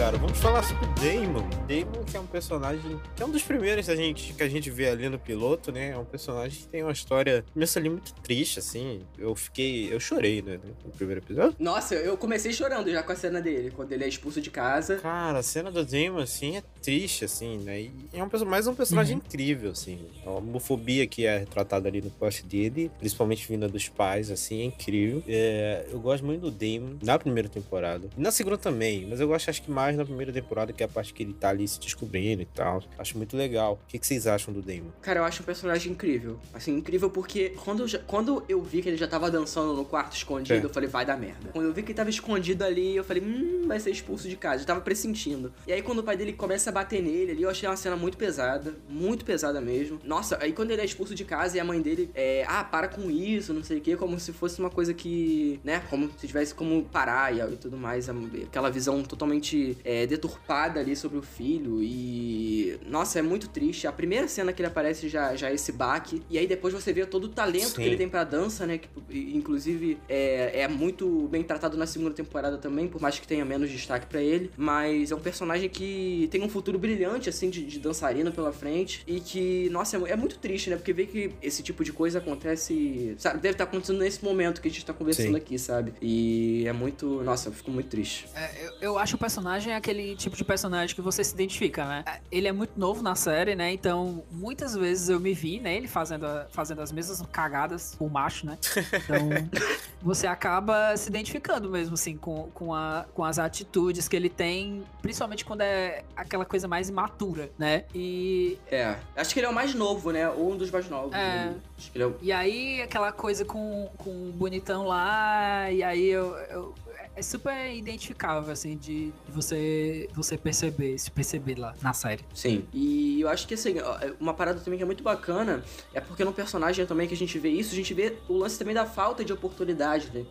Speaker 2: Cara, vamos falar sobre Damon. Damon que é um personagem que é um dos primeiros a gente, que a gente vê ali no piloto, né? É um personagem que tem uma história, começa ali muito triste, assim. Eu fiquei, eu chorei, né, no primeiro episódio.
Speaker 1: Nossa, eu comecei chorando já com a cena dele, quando ele é expulso de casa.
Speaker 2: Cara, a cena do Damon, assim, é triste, assim, né? E é um, mais um personagem incrível, assim. A homofobia que é retratada ali no post dele, principalmente vinda dos pais, assim, é incrível. É, eu gosto muito do Damon na primeira temporada. E na segunda também, mas eu gosto, acho que mais na primeira temporada, que é a parte que ele tá ali se descobrindo e tal. Acho muito legal. O que, que vocês acham do Damon?
Speaker 1: Cara, eu acho um personagem incrível. Assim, incrível porque quando eu, já- quando eu vi que ele já tava dançando no quarto escondido,
Speaker 2: É.
Speaker 1: eu falei, vai dar merda. Quando eu vi que ele tava escondido ali, eu falei, hum, vai ser expulso de casa. Eu tava pressentindo. E aí, quando o pai dele começa a bater nele ali, eu achei uma cena muito pesada. Muito pesada mesmo. Nossa, aí quando ele é expulso de casa e a mãe dele, é, ah, para com isso, não sei o quê, como se fosse uma coisa que, né, como se tivesse como parar e, e tudo mais. Aquela visão totalmente é, deturpada ali sobre o filho. E, nossa, é muito triste. A primeira cena que ele aparece já, já é esse baque. E aí depois você vê todo o talento
Speaker 2: Sim.
Speaker 1: que ele tem pra dança, né? Que, inclusive, é, é muito bem tratado na segunda temporada também, por mais que tenha menos destaque pra ele. Mas é um personagem que tem um futuro brilhante, assim, de, de dançarino pela frente. E que, nossa, é, é muito triste, né? Porque ver que esse tipo de coisa acontece. Sabe, deve estar acontecendo nesse momento que a gente tá conversando
Speaker 2: Sim.
Speaker 1: aqui, sabe? E é muito. Nossa, eu fico muito triste.
Speaker 3: É, eu, eu acho o personagem aquele tipo de personagem que você se identifica, né? Ele é muito novo na série, né? Então, muitas vezes eu me vi, né? Ele fazendo, a- fazendo as mesmas cagadas com o macho, né? Então, você acaba se identificando mesmo, assim, com, com, a, com as atitudes que ele tem, principalmente quando é aquela coisa mais imatura, né? E
Speaker 1: É. Acho que ele é o mais novo, né? Ou um dos mais novos.
Speaker 3: É.
Speaker 1: né? Acho que ele é o.
Speaker 3: E aí, aquela coisa com, com o bonitão lá, e aí eu, eu- é super identificável, assim, de você, você perceber, se perceber lá na série.
Speaker 1: Sim. E eu acho que assim, ó, uma parada também que é muito bacana é porque no personagem também que a gente vê isso, a gente vê o lance também da falta de oportunidade, né?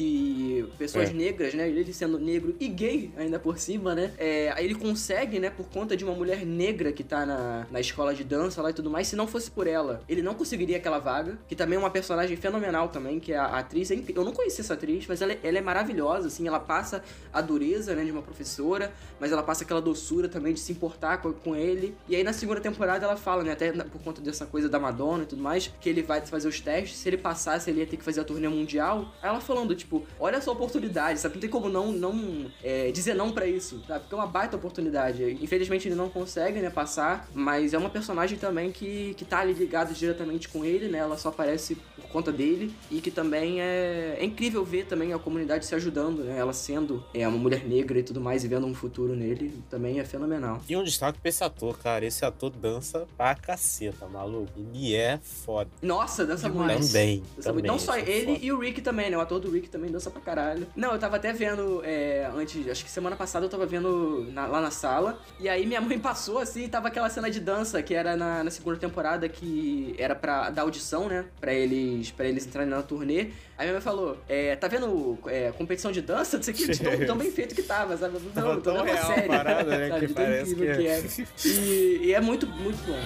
Speaker 1: Que, pessoas
Speaker 2: É.
Speaker 1: negras, né? Ele sendo negro e gay ainda por cima, né? É, aí ele consegue, né? Por conta de uma mulher negra que tá na, na escola de dança lá e tudo mais, se não fosse por ela, ele não conseguiria aquela vaga. Que também é uma personagem fenomenal também, que é a, a atriz. É eu não conhecia essa atriz, mas ela, é- ela é maravilhosa, assim. Ela passa a dureza, né? De uma professora, mas ela passa aquela doçura também de se importar com, com ele. E aí na segunda temporada ela fala, né? Até por conta dessa coisa da Madonna e tudo mais, que ele vai fazer os testes. Se ele passasse, ele ia ter que fazer a turnê mundial. Aí ela falando, tipo, olha essa oportunidade, sabe? Não tem como não, não é, dizer não pra isso, sabe? Porque é uma baita oportunidade. Infelizmente ele não consegue, né, passar, mas é uma personagem também que, que tá ali ligada diretamente com ele, né? Ela só aparece por conta dele e que também é, é incrível ver também a comunidade se ajudando, né? Ela sendo é, uma mulher negra e tudo mais e vendo um futuro nele, também é fenomenal.
Speaker 2: E um destaque pra esse ator, cara. Esse ator dança pra caceta, maluco. Ele é foda.
Speaker 1: Nossa, dança muito.
Speaker 2: Também.
Speaker 1: Dança muito.
Speaker 2: também,
Speaker 1: Não só
Speaker 2: é
Speaker 1: ele
Speaker 2: foda.
Speaker 1: e o Rick também, né? O ator do Rick também dança pra caralho. Não, eu tava até vendo é, antes, acho que semana passada eu tava vendo na- lá na sala. E aí minha mãe passou assim e tava aquela cena de dança que era na, na segunda temporada que era pra dar audição, né? Pra eles, pra eles entrarem na turnê. Aí minha mãe falou: é, tá vendo é, competição de dança? Não sei o que, tão, tão bem feito que tava, sabe? Não,
Speaker 2: Tava
Speaker 1: tô
Speaker 2: tão
Speaker 1: a
Speaker 2: real a parada, né,
Speaker 1: sabe?
Speaker 2: que parece que
Speaker 1: que
Speaker 2: é.
Speaker 1: é. E, e é muito, muito bom.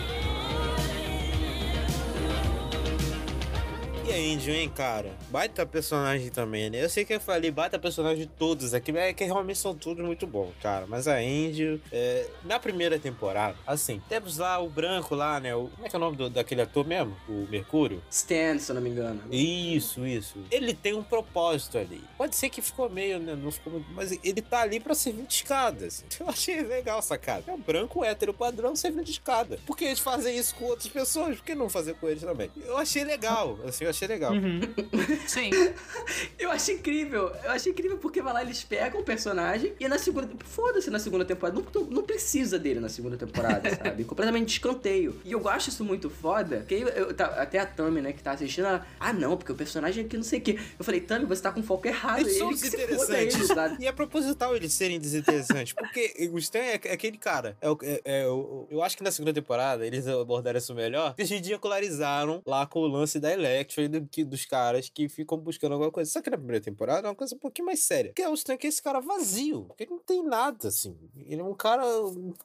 Speaker 2: E Angel, hein, cara? Baita personagem também, né? Eu sei que eu falei baita personagem de todos aqui, mas é que realmente são todos muito bons, cara. Mas a Angel, é, na primeira temporada, assim, temos lá o branco lá, né? O, como é que é o nome do- daquele ator mesmo? O Mercúrio?
Speaker 1: Stan, se eu não me engano.
Speaker 2: Isso, isso. Ele tem um propósito ali. Pode ser que ficou meio, né? Não ficou muito, mas ele tá ali pra servir de escada. assim. Eu achei legal essa cara. É um branco hétero padrão servindo de escada. Por que eles fazem isso com outras pessoas? Por que não fazer com eles também? Eu achei legal. Assim, eu achei legal.
Speaker 3: Uhum. Sim.
Speaker 1: Eu achei incrível. Eu achei incrível porque vai lá, eles pegam o personagem e na segunda. Foda-se na segunda temporada. Não, não precisa dele na segunda temporada, sabe? Completamente de escanteio. E eu acho isso muito foda. Porque eu, eu tá- até a Tami, né, que tá assistindo, ela. Ah, não, porque o personagem aqui não sei o quê. Eu falei, Tami, você tá com foco errado.
Speaker 2: Eles
Speaker 1: ele
Speaker 2: são
Speaker 1: que se foda
Speaker 2: desinteressantes. E é proposital eles serem desinteressantes. Porque o Stan é, é aquele cara. É, o- é- é o- eu acho que na segunda temporada eles abordaram isso melhor. Eles ridicularizaram lá com o lance da Electra e do, que, dos caras que ficam buscando alguma coisa. Só que na primeira temporada é uma coisa um pouquinho mais séria. Que é o Stan que é esse cara vazio. Porque ele não tem nada, assim. Ele é um cara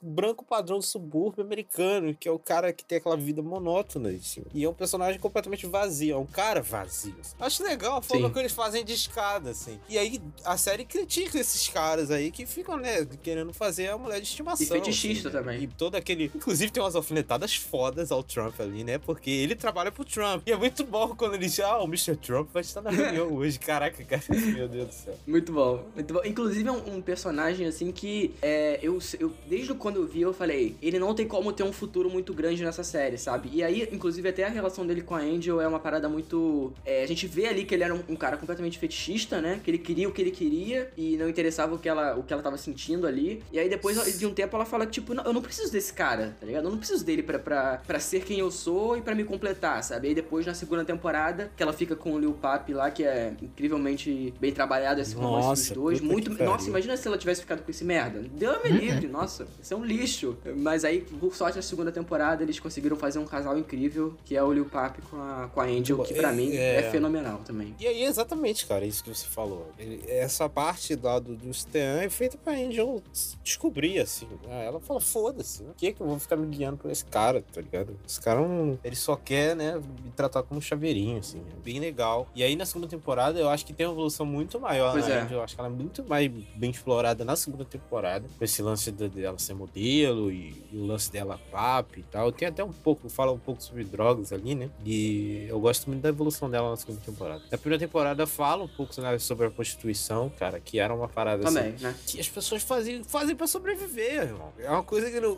Speaker 2: branco padrão do subúrbio americano. Que é o cara que tem aquela vida monótona. Assim. E é um personagem completamente vazio. É um cara vazio. assim. Acho legal a forma
Speaker 1: Sim.
Speaker 2: que eles fazem de escada, assim. E aí a série critica esses caras aí que ficam, né, querendo fazer a mulher de estimação.
Speaker 1: E fetichista
Speaker 2: assim, né?
Speaker 1: também.
Speaker 2: E todo aquele. Inclusive tem umas alfinetadas fodas ao Trump ali, né? Porque ele trabalha pro Trump. E é muito bom quando ele diz, ah, o Mr. Trump vai estar na reunião hoje. Caraca, cara. Meu Deus do céu.
Speaker 1: Muito bom, muito bom. Inclusive é um, um personagem assim que é, eu, eu desde quando eu vi eu falei, ele não tem como ter um futuro muito grande nessa série, sabe? E aí, inclusive até a relação dele com a Angel é uma parada muito, é, a gente vê ali que ele era um, um cara completamente fetichista, né? Que ele queria o que ele queria e não interessava o que ela, o que ela tava sentindo ali. E aí depois de um tempo ela fala tipo, não, eu não preciso desse cara, tá ligado? Eu não preciso dele pra, pra, pra ser quem eu sou e pra me completar, sabe? E aí depois na segunda temporada que ela fica com o Lil Papi lá, que é incrivelmente bem trabalhado esse romance
Speaker 2: Nossa,
Speaker 1: dos dois. Muito. Nossa, imagina se ela tivesse ficado com esse merda. Deu me livre, nossa. Isso é um lixo. Mas aí, por sorte, na segunda temporada, eles conseguiram fazer um casal incrível, que é o Lil Papi com a, com a Angel, que pra
Speaker 2: É-
Speaker 1: mim
Speaker 2: é.
Speaker 1: é fenomenal também.
Speaker 2: E aí, exatamente, cara, isso que você falou. Ele- essa parte lá do, do Stan é feita pra Angel descobrir, assim. né? Ela fala, foda-se, por que, que eu vou ficar me guiando por esse cara, tá ligado? Esse cara, não, ele só quer, né, me tratar como um chaveirinho, assim. É bem legal. E aí, na segunda temporada, eu acho que tem uma evolução muito maior
Speaker 1: Pois
Speaker 2: na
Speaker 1: é.
Speaker 2: Eu acho que ela é muito mais bem explorada na segunda temporada. Com esse lance de- dela ser modelo e, e o lance dela papo e tal. Tem até um pouco, fala um pouco sobre drogas ali, né? E eu gosto muito da evolução dela na segunda temporada. Na primeira temporada fala um pouco né, sobre a prostituição, cara, que era uma parada
Speaker 1: Também,
Speaker 2: assim.
Speaker 1: né?
Speaker 2: Que as pessoas fazem, fazem pra sobreviver, irmão. É uma coisa que não,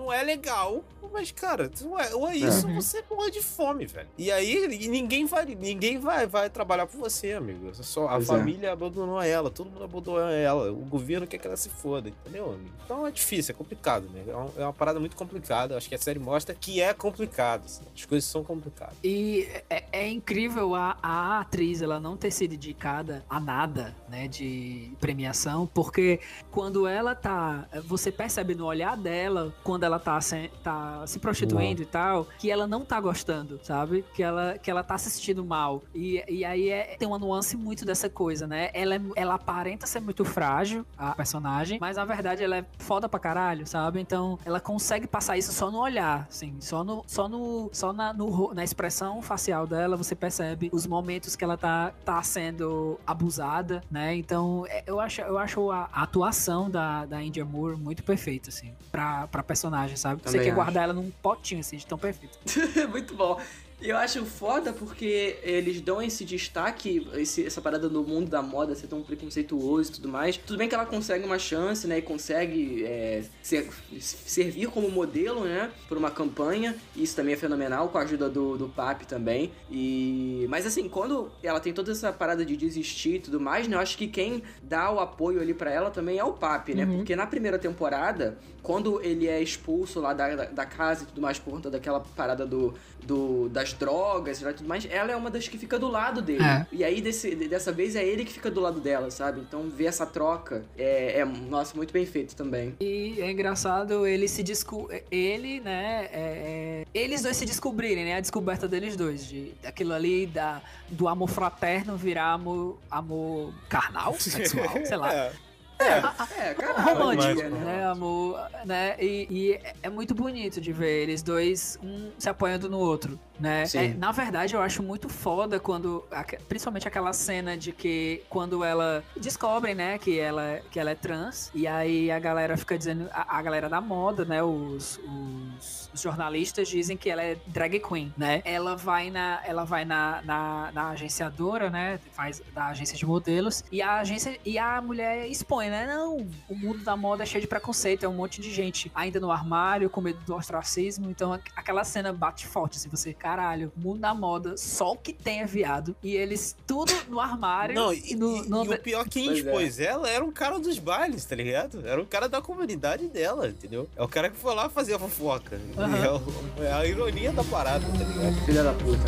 Speaker 2: não é legal, mas, cara, não é, ou é isso ou você morre de fome, velho. E aí e ninguém vai, ninguém vai, vai trabalhar por você, amigo. Só, a
Speaker 1: Pois é.
Speaker 2: família abandonou ela, todo mundo abandonou ela. O governo quer que ela se foda, entendeu, amigo? Então é difícil, é complicado, né? É uma, é uma parada muito complicada. Acho que a série mostra que é complicado. assim. As coisas são complicadas.
Speaker 3: E é, é incrível a, a atriz ela não ter sido dedicada a nada, né, de premiação, porque quando ela tá, você percebe no olhar dela, quando ela tá se, tá se prostituindo e tal, que ela não tá gostando, sabe? Que ela, que ela tá se sentindo mal. E, e aí é- tem uma nuance muito dessa coisa, né? Ela, é- ela aparenta ser muito frágil, a personagem, mas na verdade ela é foda pra caralho, sabe? Então ela consegue passar isso só no olhar, assim, só no, só no, só na, no na expressão facial dela você percebe os momentos que ela tá, tá sendo abusada, né? Então é- eu acho, eu acho a, a atuação da, da India Moore muito perfeita, assim, pra, pra personagem, sabe? Você
Speaker 1: Também
Speaker 3: quer
Speaker 1: acho.
Speaker 3: guardar ela num potinho, assim, de tão perfeito.
Speaker 1: Muito bom. E eu acho foda porque eles dão esse destaque, esse- essa parada do mundo da moda ser tão preconceituoso e tudo mais. Tudo bem que ela consegue uma chance, né? E consegue é, ser- servir como modelo, né? Por uma campanha. Isso também é fenomenal, com a ajuda do, do Papi também. E... Mas assim, quando ela tem toda essa parada de desistir e tudo mais, né? Eu acho que quem dá o apoio ali pra ela também é o Papi, né? Porque na primeira temporada, quando ele é expulso lá da, da, da casa e tudo mais por conta daquela parada do, do, das drogas e tudo mais, ela é uma das que fica do lado dele.
Speaker 3: É.
Speaker 1: E aí, desse, dessa vez, é ele que fica do lado dela, sabe? Então, ver essa troca é, é nossa, muito bem feito também.
Speaker 3: E é engraçado ele se desco ele, né, é- é- eles dois se descobrirem, né, a descoberta deles dois, de aquilo ali da, do amor fraterno virar amor, amor carnal, sexual, sei lá.
Speaker 2: É.
Speaker 1: É, cara,
Speaker 3: romântico, né, amor, né, e, e é muito bonito de ver eles dois, um se apoiando no outro, né. É, na verdade eu acho muito foda quando, principalmente aquela cena de que quando ela descobrem, né, que ela, que ela é trans, e aí a galera fica dizendo, a, a galera da moda, né, os, os, os jornalistas dizem que ela é drag queen, né, ela vai na, ela vai na, na, na agenciadora, né, faz da agência de modelos, e a agência, e a mulher expõe, né, não, o mundo da moda é cheio de preconceito, é um monte de gente ainda no armário, com medo do ostracismo, então aqu- aquela cena bate forte, assim, você, caralho, mundo da moda, só o que tem é viado, e eles tudo no armário,
Speaker 2: Não, e,
Speaker 3: no,
Speaker 2: e-
Speaker 3: no-
Speaker 2: e o pior que quem
Speaker 1: Pois é.
Speaker 2: expôs ela era um cara dos bailes, tá ligado? Era um cara da comunidade dela, entendeu? É o cara que foi lá fazer a fofoca.
Speaker 3: Aham.
Speaker 2: É, o- é a ironia da parada, tá ligado?
Speaker 1: Filha da puta,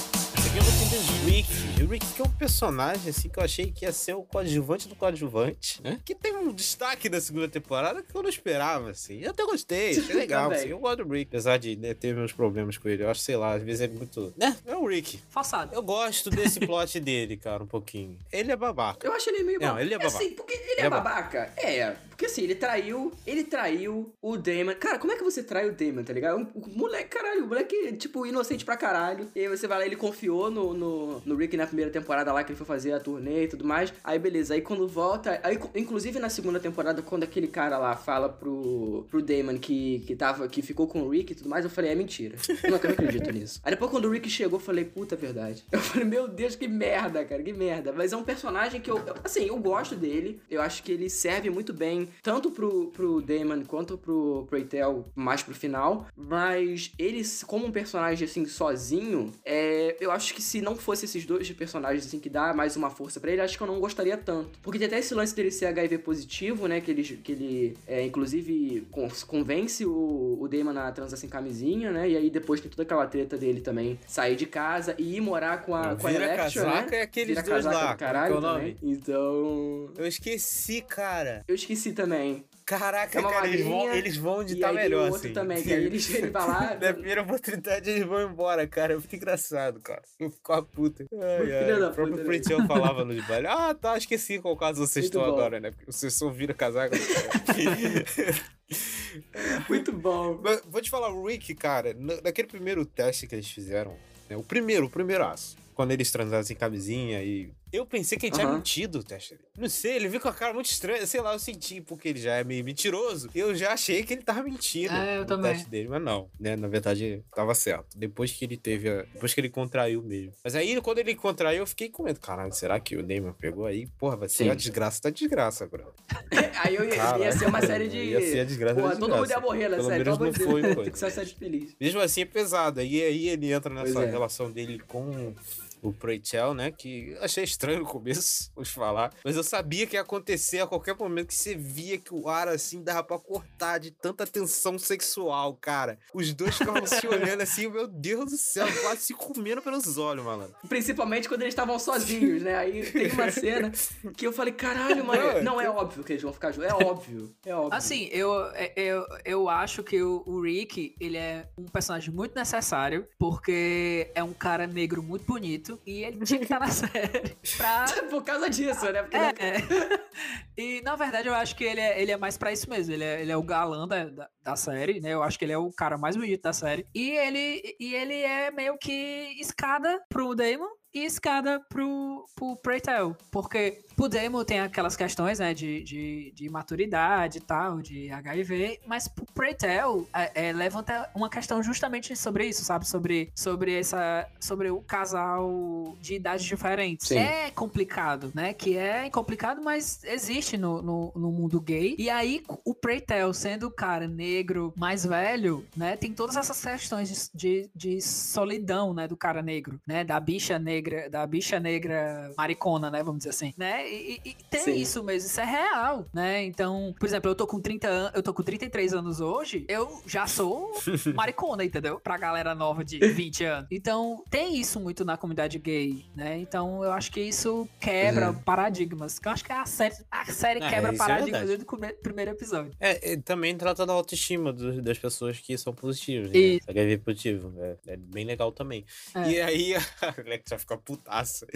Speaker 2: o Rick. O Rick que é um personagem assim que eu achei que ia ser o coadjuvante do coadjuvante, né? Que tem um destaque da segunda temporada que eu não esperava, assim. Eu até gostei, achei legal, assim. Eu gosto do Rick, apesar de né, ter meus problemas com ele. Eu acho, sei lá, às vezes é muito. Né? É o Rick.
Speaker 3: forçado.
Speaker 2: Eu gosto desse plot dele, cara, um pouquinho. Ele é babaca.
Speaker 1: Eu acho ele meio
Speaker 2: Não,
Speaker 1: babaca.
Speaker 2: ele é babaca.
Speaker 1: Assim, porque ele é,
Speaker 2: é
Speaker 1: babaca. É, porque assim, ele traiu, ele traiu o Damon. Cara, como é que você trai o Damon, tá ligado? O moleque, caralho, o moleque, tipo, inocente pra caralho. E aí você vai lá, ele confiou no, no, no Rick na primeira temporada lá, que ele foi fazer a turnê e tudo mais. Aí beleza, aí quando volta, aí inclusive na segunda temporada, quando aquele cara lá fala pro, pro Damon que, que, tava, que ficou com o Rick e tudo mais, eu falei, é mentira. Eu não acredito nisso. Aí depois quando o Rick chegou, eu falei, puta, verdade. Eu falei, meu Deus, que merda, cara, que merda. Mas é um personagem que eu, eu- assim, eu gosto dele. Eu acho que ele serve muito bem, tanto pro, pro Damon quanto pro, Eitel, mais pro final. Mas ele, como um personagem, assim, sozinho, é, eu acho que se não fosse esses dois personagens, assim, que dá mais uma força pra ele, acho que eu não gostaria tanto. Porque tem até esse lance dele ser HIV positivo, né, que ele, que ele é, inclusive, con- convence o, o Damon a transar sem camisinha, né, e aí depois tem toda aquela treta dele também sair de casa e ir morar com a, com a Electra,
Speaker 2: casaca
Speaker 1: né?
Speaker 2: é aqueles
Speaker 1: Vira
Speaker 2: dois lá,
Speaker 1: do caralho
Speaker 2: é é o
Speaker 1: também.
Speaker 2: nome?
Speaker 1: Então...
Speaker 2: Eu esqueci, cara.
Speaker 1: Eu esqueci também.
Speaker 2: Caraca,
Speaker 1: É
Speaker 2: cara, eles vão, eles vão tá
Speaker 1: tem
Speaker 2: melhor,
Speaker 1: outro
Speaker 2: assim.
Speaker 1: também, que aí ele, ele vai lá...
Speaker 2: Na primeira oportunidade eles vão embora, cara. É muito engraçado, cara. Eu fico a puta. Ai, ai. O próprio
Speaker 1: né?
Speaker 2: Pritchell falava no baile. Ah, tá, esqueci qual caso vocês
Speaker 1: Muito
Speaker 2: estão
Speaker 1: bom.
Speaker 2: agora, né? Porque vocês só viram casaco.
Speaker 1: Muito bom.
Speaker 2: Mas vou te falar, o Rick, cara, na- naquele primeiro teste que eles fizeram, né, o primeiro, o primeiro aço, quando eles transaram sem camisinha e. Eu pensei que ele tinha
Speaker 1: Aham.
Speaker 2: mentido o teste dele. Não sei, ele viu com a cara muito estranha. Sei lá, eu senti, porque ele já é meio mentiroso. Eu já achei que ele tava mentindo
Speaker 3: É, eu
Speaker 2: no
Speaker 3: também.
Speaker 2: teste dele, mas não, né? Na verdade, tava certo. Depois que ele teve a... Depois que ele contraiu mesmo. Mas aí, quando ele contraiu, eu fiquei com medo. Caralho, será que o Damon pegou aí? Porra, vai ser
Speaker 1: Sim.
Speaker 2: a desgraça da desgraça, bro.
Speaker 1: Aí eu ia, ia
Speaker 2: Caraca,
Speaker 1: ser uma série de...
Speaker 2: ia ser a desgraça
Speaker 1: Porra,
Speaker 2: da
Speaker 1: todo mundo ia
Speaker 2: desgraça.
Speaker 1: morrer na
Speaker 2: Pelo
Speaker 1: série,
Speaker 2: menos
Speaker 1: pelo amor
Speaker 2: não foi,
Speaker 1: Tem que ser uma série feliz.
Speaker 2: Mesmo assim é pesado. E aí ele entra nessa
Speaker 1: é.
Speaker 2: relação dele com o Preychel, né? Que eu achei estranho no começo, vou te falar. Mas eu sabia que ia acontecer a qualquer momento que você via que o ar, assim, dava pra cortar de tanta tensão sexual, cara. Os dois ficavam se olhando assim, meu Deus do céu, quase se comendo pelos olhos, malandro.
Speaker 1: Principalmente quando eles estavam sozinhos, né? Aí tem uma cena que eu falei, caralho, mano.
Speaker 2: Não,
Speaker 1: Não, é óbvio que eles vão ficar juntos. É óbvio. É óbvio.
Speaker 3: Assim, eu, eu, eu acho que o, o Rick, ele é um personagem muito necessário, porque é um cara negro muito bonito, e ele tinha que estar na série pra...
Speaker 1: Por causa disso, né? Porque não-
Speaker 3: É. E, na verdade, eu acho que ele é, ele é mais pra isso mesmo. Ele é, ele é o galã da, da, da série, né? Eu acho que ele é o cara mais bonito da série. E ele, e ele é meio que escada pro Damon e escada pro, pro Preytel. Porque pro Damon tem aquelas questões, né? De, de, de maturidade e tal, de HIV. Mas pro Preytel é, é, levanta uma questão justamente sobre isso, sabe? Sobre, sobre, essa, sobre o casal de idades diferentes.
Speaker 1: Sim.
Speaker 3: É complicado, né? Que é complicado, mas existe no, no, no mundo gay. E aí, o Preytel, sendo o cara negro mais velho, né? Tem todas essas questões de, de, de solidão, né? Do cara negro, né? Da bicha negra negra, da bicha negra maricona, né? Vamos dizer assim, né? E, e- e tem
Speaker 1: Sim.
Speaker 3: isso mesmo, isso é real, né? Então, por exemplo, eu tô com 30 anos, eu tô com 33 anos hoje, eu já sou maricona, entendeu? Pra galera nova de 20 anos. Então, tem isso muito na comunidade gay, né? Então, eu acho que isso quebra
Speaker 1: Uhum.
Speaker 3: paradigmas. Que eu acho que a série, a série
Speaker 2: É,
Speaker 3: quebra
Speaker 2: é
Speaker 3: paradigmas
Speaker 2: verdade.
Speaker 3: desde o primeiro episódio.
Speaker 2: É, e também trata da autoestima dos- das pessoas que são positivas, né?
Speaker 3: Isso.
Speaker 2: HIV positivo. É, é bem legal também.
Speaker 3: É.
Speaker 2: E aí a Alexa fica putaça.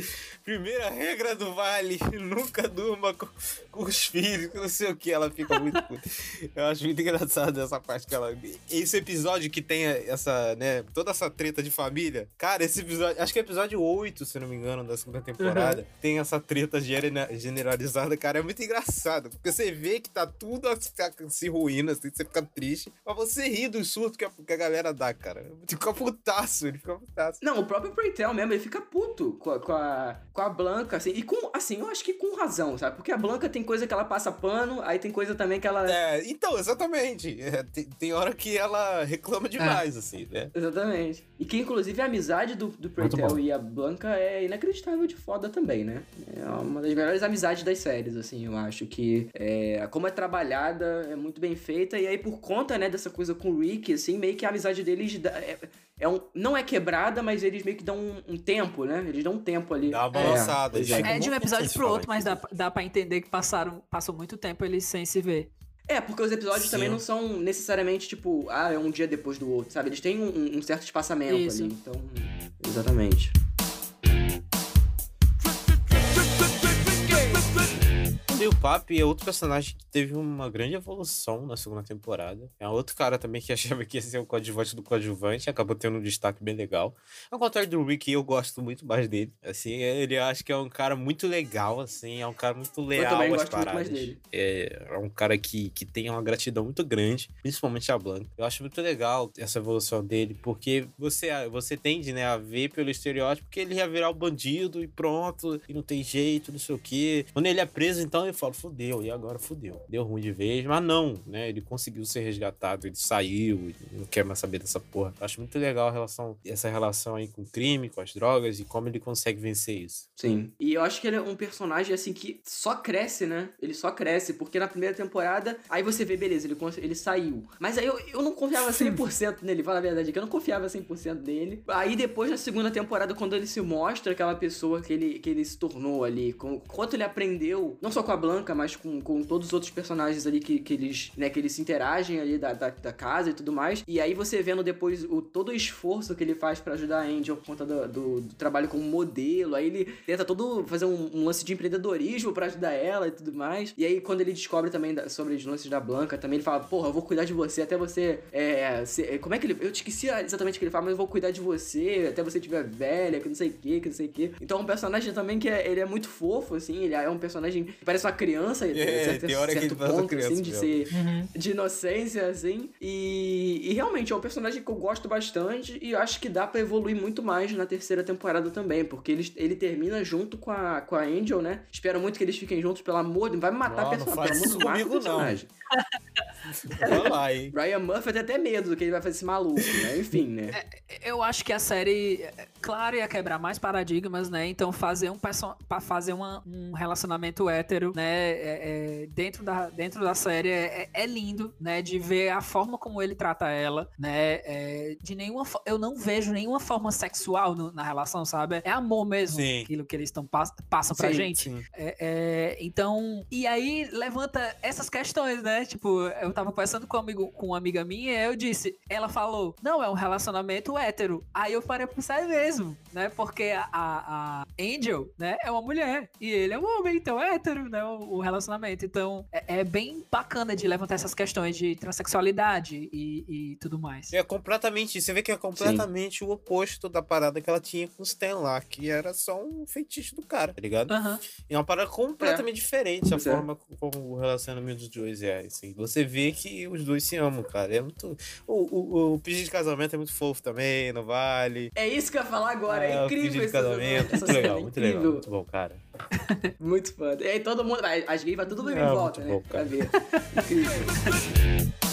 Speaker 2: Primeira regra do vale: nunca durma com, com os filhos, não sei o que. Ela fica muito puta. Eu acho muito engraçado essa parte que ela. Esse episódio que tem essa, né? Toda essa treta de família. Cara, esse episódio. Acho que é episódio 8, se não me engano, da segunda temporada. Tem essa treta genera- generalizada, cara. É muito engraçado. Porque você vê que tá tudo se, ruindo, assim, você fica triste. Mas você ri do surto que a, que a galera dá, cara. Fica putaço, ele fica putaço.
Speaker 1: Não, o próprio Preytel mesmo, ele fica puto com a, com a, com a Blanca, assim. E com, assim, eu acho que com razão, sabe? Porque a Blanca tem coisa que ela passa pano, aí tem coisa também que ela...
Speaker 2: É, então, exatamente. É, tem, tem hora que ela reclama demais, assim, né?
Speaker 1: Exatamente. E que, inclusive, a amizade do, do e a Blanca é inacreditável de foda também, né? É uma das melhores amizades das séries, assim, eu acho que... É, como é trabalhada, é muito bem feita. E aí, por conta, né, dessa coisa com o Rick, assim, meio que a amizade deles... dá- é, é um, não é quebrada, mas eles meio que dão um, um tempo, né? Eles dão um tempo ali.
Speaker 2: Dá uma balançada.
Speaker 1: pois
Speaker 2: já.
Speaker 1: é.
Speaker 3: É de um episódio pro outro, mas dá, dá pra entender que passaram, passou muito tempo eles sem se ver.
Speaker 1: É, porque os episódios
Speaker 2: Sim.
Speaker 1: também não são necessariamente, tipo, ah, é um dia depois do outro, sabe? Eles têm um, um certo espaçamento
Speaker 3: Isso.
Speaker 1: ali, então... Exatamente.
Speaker 2: Papi é outro personagem que teve uma grande evolução na segunda temporada. É outro cara também que achava que ia ser o coadjuvante do coadjuvante, acabou tendo um destaque bem legal. Ao contrário do Rick, eu gosto muito mais dele. Assim, ele acho que é um cara muito legal, assim, é um cara muito leal
Speaker 1: também
Speaker 2: às
Speaker 1: gosto muito mais
Speaker 2: paradas.
Speaker 1: dele.
Speaker 2: É, é um cara que, que tem uma gratidão muito grande, principalmente a Blanca. Eu acho muito legal essa evolução dele, porque você, você tende, né, a ver pelo estereótipo que ele ia virar o bandido e pronto, e não tem jeito, não sei o quê. Quando ele é preso, então, eu falo, fudeu, e agora fudeu. Deu ruim de vez, mas não, né, ele conseguiu ser resgatado, ele saiu, ele não quer mais saber dessa porra. Acho muito legal a relação, essa relação aí com o crime, com as drogas, e como ele consegue vencer isso.
Speaker 1: Sim. E eu acho que ele é um personagem, assim, que só cresce, né? Ele só cresce, porque na primeira temporada, aí você vê, beleza, ele, ele saiu. Mas aí eu, eu não confiava 100% nele, fala a verdade, que eu não confiava 100% nele. Aí depois, na segunda temporada, quando ele se mostra aquela pessoa que ele, que ele se tornou ali, com, quanto ele aprendeu, não só com a Blanca, mas com, com todos os outros personagens ali que, que eles, né, que eles se interagem ali da, da, da casa e tudo mais. E aí você vendo depois o, todo o esforço que ele faz pra ajudar a Angel por conta do, do, do trabalho como modelo, aí ele tenta todo fazer um, um lance de empreendedorismo pra ajudar ela e tudo mais. E aí quando ele descobre também da- sobre os lances da Blanca, também ele fala, porra, eu vou cuidar de você até você, é, ser- como é que ele, eu esqueci exatamente o que ele fala, mas eu vou cuidar de você até você estiver velha, que não sei o que, que não sei o que. Então é um personagem também que é, ele é muito fofo, assim, ele é um personagem que parece uma criança,
Speaker 2: É,
Speaker 1: certo,
Speaker 2: tem hora que
Speaker 1: certo
Speaker 2: uma
Speaker 1: ponto,
Speaker 2: criança
Speaker 1: assim, de
Speaker 2: mesmo.
Speaker 1: ser de inocência, assim. E, e realmente é um personagem que eu gosto bastante e acho que dá pra evoluir muito mais na terceira temporada também, porque ele, ele termina junto com a, com a Angel, né? Espero muito que eles fiquem juntos, pelo amor de Vai me matar
Speaker 2: Não,
Speaker 1: a
Speaker 2: não
Speaker 1: pessoa,
Speaker 2: faz
Speaker 1: pelo amor
Speaker 2: isso não.
Speaker 1: personagem.
Speaker 2: Vai lá, hein?
Speaker 1: Ryan Murphy tem até medo do que ele vai fazer esse maluco, né? Enfim, né?
Speaker 3: Eu acho que a série, é, claro, ia quebrar mais paradigmas, né? Então fazer um pra fazer uma- um relacionamento hétero, né? é- é, dentro, da, dentro da série é, é lindo, né? De ver a forma como ele trata ela, né? é, de nenhuma, eu não vejo nenhuma forma sexual no- na relação, sabe? É amor mesmo,
Speaker 2: Sim.
Speaker 3: aquilo que eles tão, pass- passam pra
Speaker 1: Sim,
Speaker 3: gente.
Speaker 2: sim.
Speaker 3: É, é, então, e aí levanta essas questões, né? Tipo, eu tava conversando com, um amigo, com uma amiga minha e eu disse, ela falou, não, é um relacionamento hétero. Aí eu parei pra pensar, é mesmo, né? Porque a, a, Angel, né, é uma mulher e ele é um homem, então é hétero, né? O, o relacionamento. Então, é, é bem bacana de levantar essas questões de transexualidade e, e tudo mais.
Speaker 2: É completamente, você vê que é completamente o oposto da parada que ela tinha com o Stan lá, que era só um feitiço do cara, tá ligado?
Speaker 3: Aham.
Speaker 2: É uma parada completamente diferente a
Speaker 1: é.
Speaker 2: forma como o relacionamento dos dois é, assim. Você vê que os dois se amam, cara. É muito... O, o, o pedido de casamento é muito fofo também, não vale.
Speaker 1: É isso que eu ia falar agora, é,
Speaker 2: o
Speaker 1: incrível essa-
Speaker 2: casamento, muito legal,
Speaker 1: cena,
Speaker 2: muito
Speaker 1: incrível.
Speaker 2: legal, muito bom, cara.
Speaker 1: Muito foda. E aí todo mundo, as gays vai tudo em
Speaker 2: Ah,
Speaker 1: volta, né?
Speaker 2: bom,
Speaker 1: Pra
Speaker 2: cara.
Speaker 1: ver. Incrível.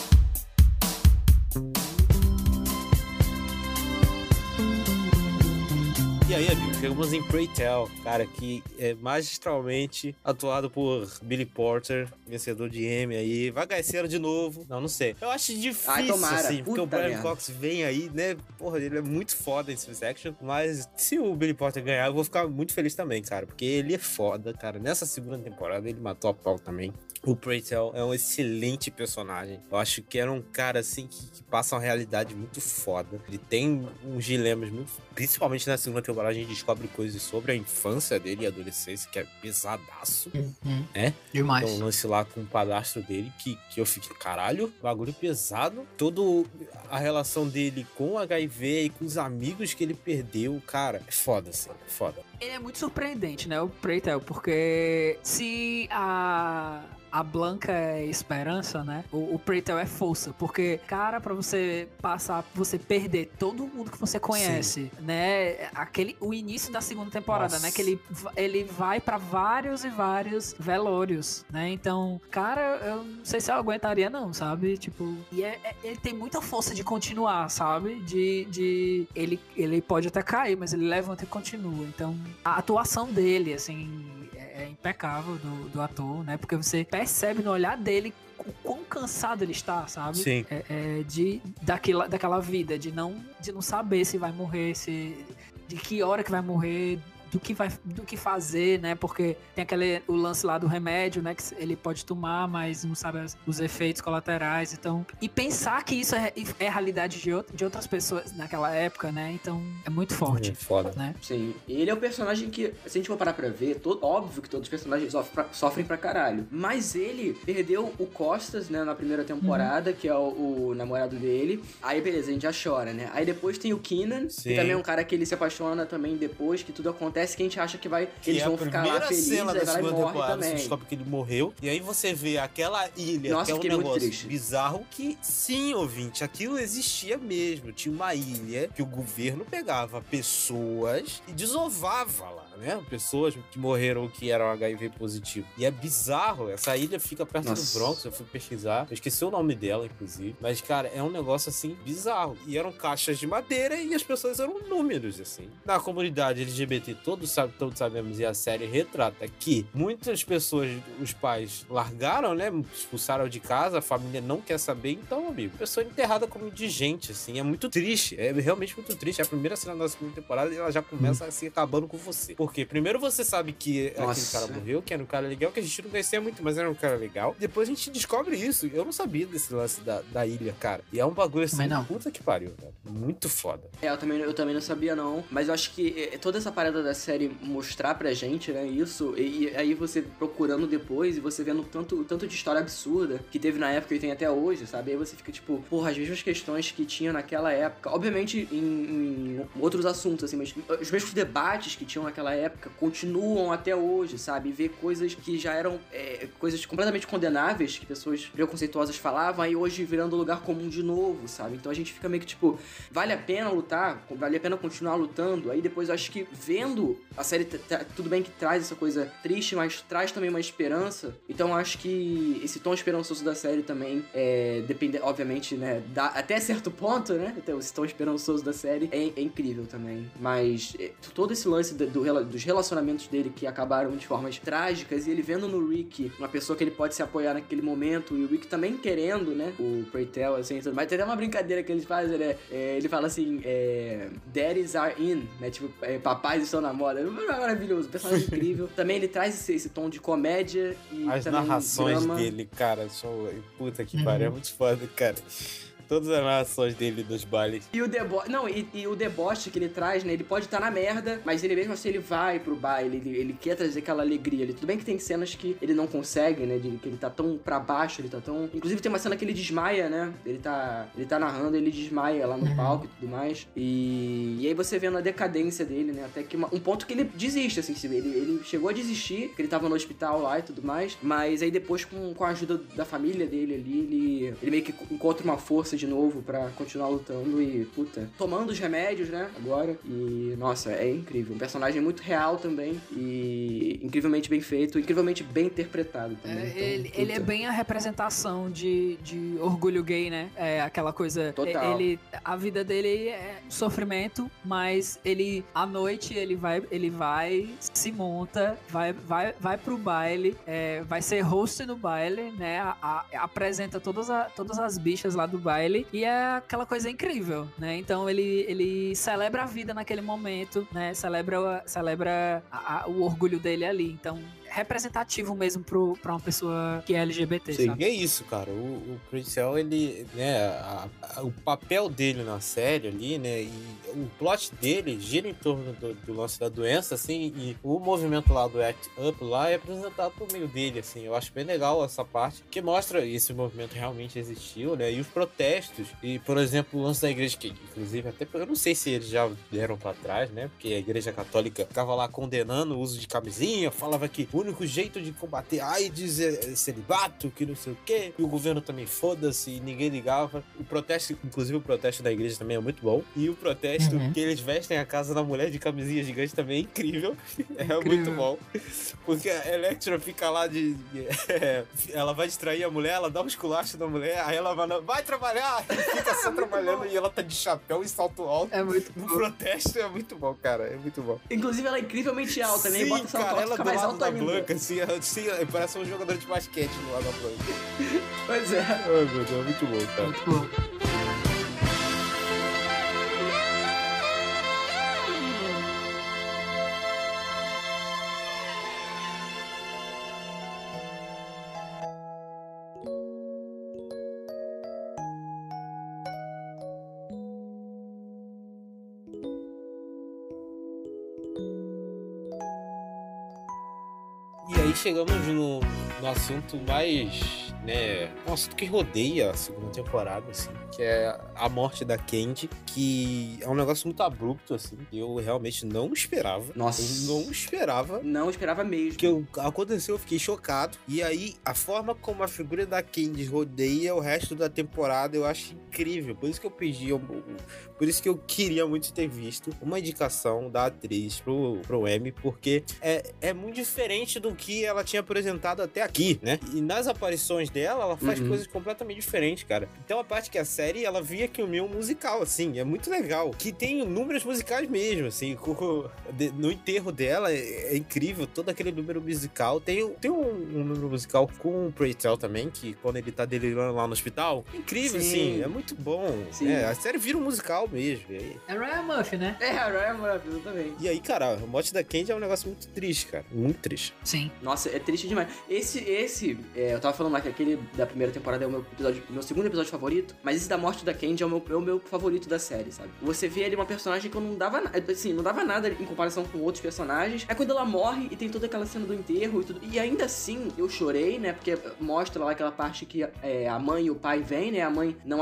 Speaker 2: E aí, amigo? chegamos em Pray Tell, cara, que é magistralmente atuado por Billy Porter, vencedor de Emmy aí. Vai Gaeceiro de novo. Não, não sei. Eu acho difícil,
Speaker 1: Ai, tomara.
Speaker 2: assim, porque o
Speaker 1: Puta
Speaker 2: Brian
Speaker 1: merda.
Speaker 2: Cox vem aí, né? Porra, ele é muito foda em Swiss Action. Mas se o Billy Porter ganhar, eu vou ficar muito feliz também, cara. Porque ele é foda, cara. Nessa segunda temporada, ele matou a pau também. O Preytel é um excelente personagem. Eu acho que era um cara assim que, que passa uma realidade muito foda. Ele tem uns dilemas muito. Principalmente na segunda temporada, a gente descobre coisas sobre a infância dele e a adolescência, que é pesadaço.
Speaker 3: Uhum.
Speaker 2: É?
Speaker 3: Demais.
Speaker 2: Então, lance lá com o padrasto dele, que, que eu fiquei, caralho, bagulho pesado. Todo a relação dele com o HIV e com os amigos que ele perdeu, cara, é foda, assim, é foda.
Speaker 3: Ele é muito surpreendente, né, o Preytel, porque se a a Blanca é esperança, né? O, o Preytel é força, porque cara, pra você passar, você perder todo mundo que você conhece, né? Aquele o início da segunda temporada,
Speaker 2: Nossa.
Speaker 3: né? Que ele ele vai pra vários e vários velórios, né? Então, cara, eu não sei se eu aguentaria não, sabe? Tipo, e é- é- ele tem muita força de continuar, sabe? De, de ele ele pode até cair, mas ele levanta e continua. Então, a atuação dele, assim, é, é impecável do, do ator, né? Porque você percebe no olhar dele o quão cansado ele está, sabe?
Speaker 2: Sim.
Speaker 3: É, é, de daquela, daquela vida, de não, de não saber se vai morrer, se de que hora que vai morrer, do que vai, do que fazer, né? Porque tem aquele o lance lá do remédio, né? Que ele pode tomar, mas não sabe as- os efeitos colaterais, então e pensar que isso é, é a realidade de, out- de outras pessoas naquela época, né? Então é muito forte,
Speaker 2: É foda.
Speaker 3: né?
Speaker 1: Sim, ele é o personagem que, se a gente for parar pra ver, todo, óbvio que todos os personagens sofrem pra, sofrem pra caralho. Mas ele perdeu o Costas, né, na primeira temporada, que é o, o namorado dele. Aí, beleza, a gente já chora, né? Aí depois tem o Keenan,
Speaker 2: Sim.
Speaker 1: que também é um cara que ele se apaixona também depois, que tudo acontece, que a gente acha que vai. Que eles
Speaker 2: é
Speaker 1: vão
Speaker 2: a
Speaker 1: ficar lá
Speaker 2: primeira
Speaker 1: felizes,
Speaker 2: cena
Speaker 1: aí
Speaker 2: da
Speaker 1: vai lá e
Speaker 2: segunda
Speaker 1: morre
Speaker 2: temporada, você
Speaker 1: também.
Speaker 2: descobre que ele morreu. E aí você vê aquela ilha,
Speaker 1: Nossa,
Speaker 2: que é um negócio bizarro que, sim, ouvinte, aquilo existia mesmo. Tinha uma ilha que o governo pegava pessoas e desovava lá, né? Pessoas que morreram que eram HIV positivo. E é bizarro. Essa ilha fica perto
Speaker 1: Nossa.
Speaker 2: do Bronx, eu fui pesquisar. Eu esqueci o nome dela, inclusive. Mas, cara, é um negócio, assim, bizarro. E eram caixas de madeira e as pessoas eram números, assim. Na comunidade LGBT, todos, sabe, todos sabemos, e a série retrata que muitas pessoas, os pais largaram, né? Expulsaram de casa, a família não quer saber. Então, amigo, pessoa enterrada como indigente, assim. É muito triste. É realmente muito triste. É a primeira cena da segunda temporada e ela já começa assim, acabando com você. Porque primeiro você sabe que aquele
Speaker 1: Nossa.
Speaker 2: cara morreu, que era um cara legal, que a gente não conhecia muito, mas era um cara legal. Depois a gente descobre isso. Eu não sabia desse lance da, da ilha, cara. E é um bagulho assim,
Speaker 3: Também não.
Speaker 2: puta que pariu, cara. Muito foda.
Speaker 1: É, eu também, eu também não sabia, não. Mas eu acho que é, toda essa parada da série mostrar pra gente, né, isso, e, e aí você procurando depois e você vendo tanto, tanto de história absurda que teve na época e tem até hoje, sabe? Aí você fica tipo, porra, as mesmas questões que tinha naquela época. Obviamente em, em outros assuntos, assim, mas os mesmos debates que tinham naquela época continuam até hoje, sabe? E ver coisas que já eram é, coisas completamente condenáveis, que pessoas preconceituosas falavam, aí hoje virando lugar comum de novo, sabe? Então a gente fica meio que tipo, vale a pena lutar, vale a pena continuar lutando. Aí depois eu acho que vendo a série, tudo bem que traz essa coisa triste, mas traz também uma esperança. Então eu acho que esse tom esperançoso da série também é, depende, obviamente, né, dá, até certo ponto, né? Então, esse tom esperançoso da série é, é incrível também. Mas é, todo esse lance do- do dos relacionamentos dele que acabaram de formas trágicas e ele vendo no Rick uma pessoa que ele pode se apoiar naquele momento e o Rick também querendo, né? O Preytel, assim, tudo. mas tem até uma brincadeira que eles fazem, né? É, ele fala assim, é, Daddies are in, né? Tipo, é, papais estão na moda. É maravilhoso, personagem é incrível. Também ele traz esse, esse tom de comédia e
Speaker 2: As narrações
Speaker 1: drama.
Speaker 2: dele, cara, são. Puta que
Speaker 3: Uhum.
Speaker 2: pariu, é muito foda, cara. Todas as narrações dele dos bailes.
Speaker 1: E o deboche. Não, e, e o deboche que ele traz, né? Ele pode estar na merda, mas ele mesmo assim ele vai pro baile, ele, ele quer trazer aquela alegria ali. Tudo bem que tem cenas que ele não consegue, né? De, que ele tá tão pra baixo, ele tá tão. Inclusive tem uma cena que ele desmaia, né? Ele tá. Ele tá narrando, ele desmaia lá no palco e tudo mais. E, e aí você vendo a decadência dele, né? Até que uma- um ponto que ele desiste, assim, ele, ele chegou a desistir, que ele tava no hospital lá e tudo mais. Mas aí depois, com, com a ajuda da família dele ali, ele, ele meio que encontra uma força de de novo pra continuar lutando e, puta, tomando os remédios, né? Agora. E, nossa, é incrível. Um personagem muito real também e incrivelmente bem feito, incrivelmente bem interpretado também.
Speaker 3: É,
Speaker 1: Então,
Speaker 3: ele, ele é bem a representação de, de orgulho gay, né? É aquela coisa.
Speaker 1: Total.
Speaker 3: Ele, a vida dele é sofrimento, mas ele à noite ele vai, ele vai, se monta, vai, vai, vai pro baile, é, vai ser host no baile, né? A- a- apresenta todas, a- todas as bichas lá do baile e é aquela coisa incrível, né? Então ele, ele celebra a vida naquele momento, né? Celebra, celebra a- a- o orgulho dele ali. Então representativo mesmo pro, pra uma pessoa que é LGBT,
Speaker 2: Sim,
Speaker 3: sabe?
Speaker 2: é isso, cara. O, o ele, né, a- a- o papel dele na série ali, né, e o plot dele gira em torno do, do lance da doença, assim, e o movimento lá do Act Up lá é apresentado por meio dele, assim. Eu acho bem legal essa parte, que mostra esse movimento realmente existiu, né, e os protestos. E, por exemplo, o lance da igreja, que inclusive até, eu não sei se eles já deram pra trás, né, porque a igreja católica ficava lá condenando o uso de camisinha, falava que o único jeito de combater AIDS é é celibato, que não sei o quê, e o governo também foda-se, e ninguém ligava. O protesto, inclusive o protesto da igreja também é muito bom. E o protesto
Speaker 3: Uhum.
Speaker 2: que eles vestem a casa da mulher de camisinha gigante também é incrível. É
Speaker 3: Incrível.
Speaker 2: muito bom. Porque a Electra fica lá de. é, ela vai distrair a mulher, ela dá um esculacho na mulher, aí ela vai, vai trabalhar! E fica só trabalhando e ela tá de chapéu e salto alto.
Speaker 3: É muito bom.
Speaker 2: protesto é muito bom, cara. É muito bom.
Speaker 1: Inclusive, ela é incrivelmente alta, né? E
Speaker 2: Sim,
Speaker 1: bota essa
Speaker 2: cara,
Speaker 1: alta,
Speaker 2: ela
Speaker 1: fica mais alta
Speaker 2: da
Speaker 1: ainda.
Speaker 2: Blanca, assim, assim, parece um jogador de basquete do lado da Blanca.
Speaker 1: Pois é.
Speaker 2: Ai, meu Deus, é muito bom, cara.
Speaker 3: Muito bom.
Speaker 2: Aí chegamos no, no assunto mais, né, um assunto que rodeia a segunda temporada, assim, que é a morte da Candy, que é um negócio muito abrupto, assim, eu realmente não esperava.
Speaker 1: Nossa.
Speaker 2: Eu não esperava.
Speaker 1: Não esperava mesmo.
Speaker 2: que eu, aconteceu, eu fiquei chocado. E aí, a forma como a figura da Candy rodeia o resto da temporada, eu acho incrível. Por isso que eu pedi, eu- por isso que eu queria muito ter visto uma indicação da atriz pro, pro Emmy, porque é, é muito diferente do que ela tinha apresentado até aqui, né? E nas aparições dela, ela faz
Speaker 1: Uhum.
Speaker 2: coisas completamente diferentes, cara. Então a parte que a série, ela via que o meu musical, assim, é muito legal. Que tem números musicais mesmo, assim, com- de- no enterro dela é, é incrível, todo aquele número musical. Tem, tem um, um número musical com o Preytel também, que quando ele tá delirando lá no hospital, incrível,
Speaker 1: Sim.
Speaker 2: assim, é muito bom.
Speaker 1: Sim.
Speaker 2: É, a série vira um musical mesmo. Aí,
Speaker 3: É Ryan Murphy, né?
Speaker 1: É, a Ryan Murphy, exatamente.
Speaker 2: e aí, cara, a morte da Candy é um negócio muito triste, cara. Muito triste.
Speaker 3: Sim.
Speaker 1: Nossa, é triste demais. Esse, esse, é, eu tava falando lá que aquele da primeira temporada é o meu episódio, meu segundo episódio favorito, mas esse da morte da Candy é o meu, é o meu favorito da série, sabe? Você vê ali uma personagem que eu não dava nada, assim, não dava nada em comparação com outros personagens. É quando ela morre e tem toda aquela cena do enterro e tudo. E ainda assim, eu chorei, né? Porque mostra lá aquela parte que é, a mãe e o pai vêm, né? A mãe não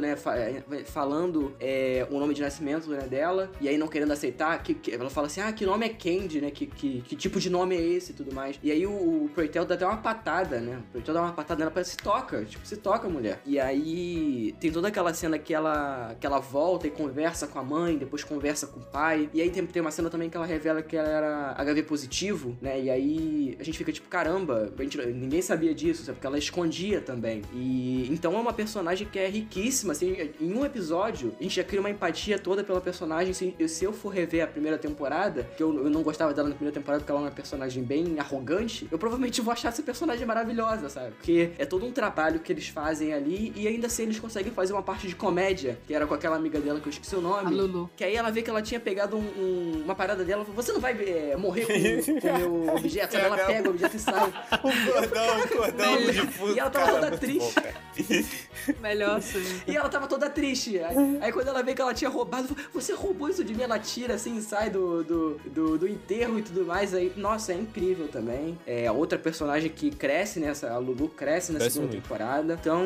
Speaker 1: né? é, falando é, o nome de nascimento né, dela, e aí não querendo aceitar, que, que- ela fala assim, ah, que nome é Candy, né? Que, que, que tipo de nome é esse e tudo mais. E aí o, o Preytel dá até uma patada, né? O Preytel dá uma patada nela pra se toca, tipo, se toca, mulher. E aí tem toda aquela cena que ela, que ela volta e conversa com a mãe, depois conversa com o pai. E aí tem, tem uma cena também que ela revela que ela era HIV positivo, né? E aí a gente fica tipo, caramba, gente, ninguém sabia disso, sabe? Porque ela escondia também. E então é uma personagem que é riquíssima, assim, em um episódio a gente já cria uma empatia toda pela personagem. Se, se eu for rever a primeira temporada, que eu, eu não gostava dela na primeira temporada porque ela é uma personagem bem arrogante, eu provavelmente vou achar essa personagem maravilhosa, sabe? Porque é todo um trabalho que eles fazem ali e ainda assim eles conseguem fazer uma parte de comédia, que era com aquela amiga dela que eu esqueci o nome.
Speaker 3: A Lulu.
Speaker 1: Que aí ela vê que ela tinha pegado um- um- uma parada dela e falou: Você não vai é, morrer com com o meu objeto? Sabe? Ela pega o objeto e sai.
Speaker 2: O cordão, o cordão de fundo.
Speaker 1: E ela tava
Speaker 2: cara,
Speaker 1: toda triste.
Speaker 3: Melhor sim.
Speaker 1: E ela tava toda triste. Aí, aí quando ela vê que ela tinha roubado, falou, você roubou isso de mim? Ela tira assim, sai do, do, do, do enterro e tudo mais. Aí, nossa, é incrível também. É outra personagem que cresce nessa. A Lulu cresce na
Speaker 2: Cresce
Speaker 1: segunda
Speaker 2: muito.
Speaker 1: temporada. Então,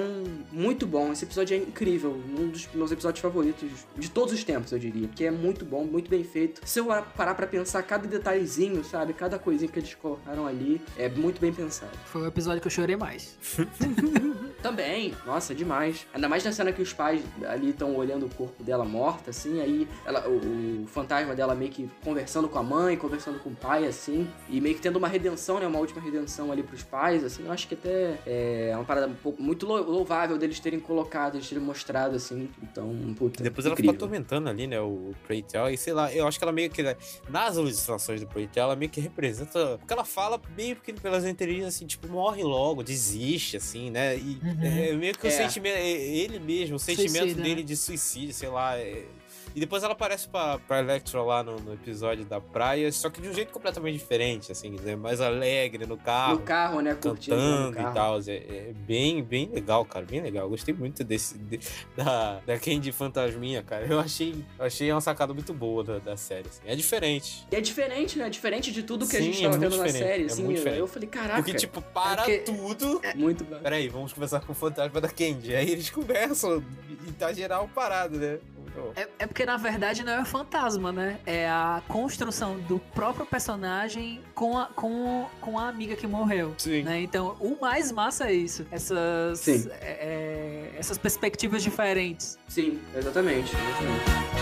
Speaker 1: muito bom. Esse episódio é incrível. Um dos meus episódios favoritos de todos os tempos, eu diria. Porque é muito bom, muito bem feito. Se eu parar pra pensar cada detalhezinho, sabe? Cada coisinha que eles colocaram ali, é muito bem pensado.
Speaker 3: Foi o episódio que eu chorei mais.
Speaker 1: Também, nossa, demais. Ainda mais na cena que os pais ali estão olhando o corpo dela morta, assim, aí ela, o, o fantasma dela meio que conversando com a mãe, conversando com o pai, assim, e meio que tendo uma redenção, né? Uma última redenção ali pros pais, assim, eu acho que até é uma parada um pouco, muito lou- louvável deles terem colocado, eles terem mostrado, assim. Então, puta.
Speaker 2: Depois ela
Speaker 1: incrível.
Speaker 2: fica atormentando ali, né, o Preytel, e sei lá, eu acho que ela meio que, né, nas ilustrações do Preytel, ela meio que representa, porque ela fala meio que pelas entrelinhas, assim, tipo, morre logo, desiste, assim, né, e
Speaker 3: Uhum.
Speaker 2: é meio que o
Speaker 1: É.
Speaker 2: sentimento, é ele mesmo, o sentimento
Speaker 3: Suicida,
Speaker 2: dele
Speaker 3: né?
Speaker 2: de suicídio, sei lá, é- E depois ela aparece pra, pra Electra lá no, no episódio da praia, só que de um jeito completamente diferente, assim, né, mais alegre no carro
Speaker 1: No carro, né?
Speaker 2: Cantando e
Speaker 1: carro.
Speaker 2: tal. É, é bem, bem legal, cara. Bem legal. Eu gostei muito desse. de- da, da Candy Fantasminha, cara. Eu achei, achei uma sacada muito boa da, da série. assim. É diferente.
Speaker 1: E é diferente, né? Diferente de tudo que a
Speaker 2: Sim,
Speaker 1: gente
Speaker 2: é
Speaker 1: tava
Speaker 2: muito
Speaker 1: vendo na série,
Speaker 2: é
Speaker 1: assim.
Speaker 2: muito
Speaker 1: eu,
Speaker 2: diferente.
Speaker 1: eu falei, caraca.
Speaker 2: Porque, tipo, para
Speaker 3: porque-
Speaker 2: tudo.
Speaker 1: muito bom.
Speaker 2: Peraí, vamos conversar com o fantasma da Candy. Aí eles conversam e tá geral parado, né?
Speaker 3: É, é porque, na verdade, não é o fantasma, né? É a construção do próprio personagem com a, com, com a amiga que morreu.
Speaker 2: Sim.
Speaker 3: né? Então, o mais massa é isso. Essas,
Speaker 1: Sim.
Speaker 3: é, é, essas perspectivas diferentes.
Speaker 1: Sim, exatamente. exatamente.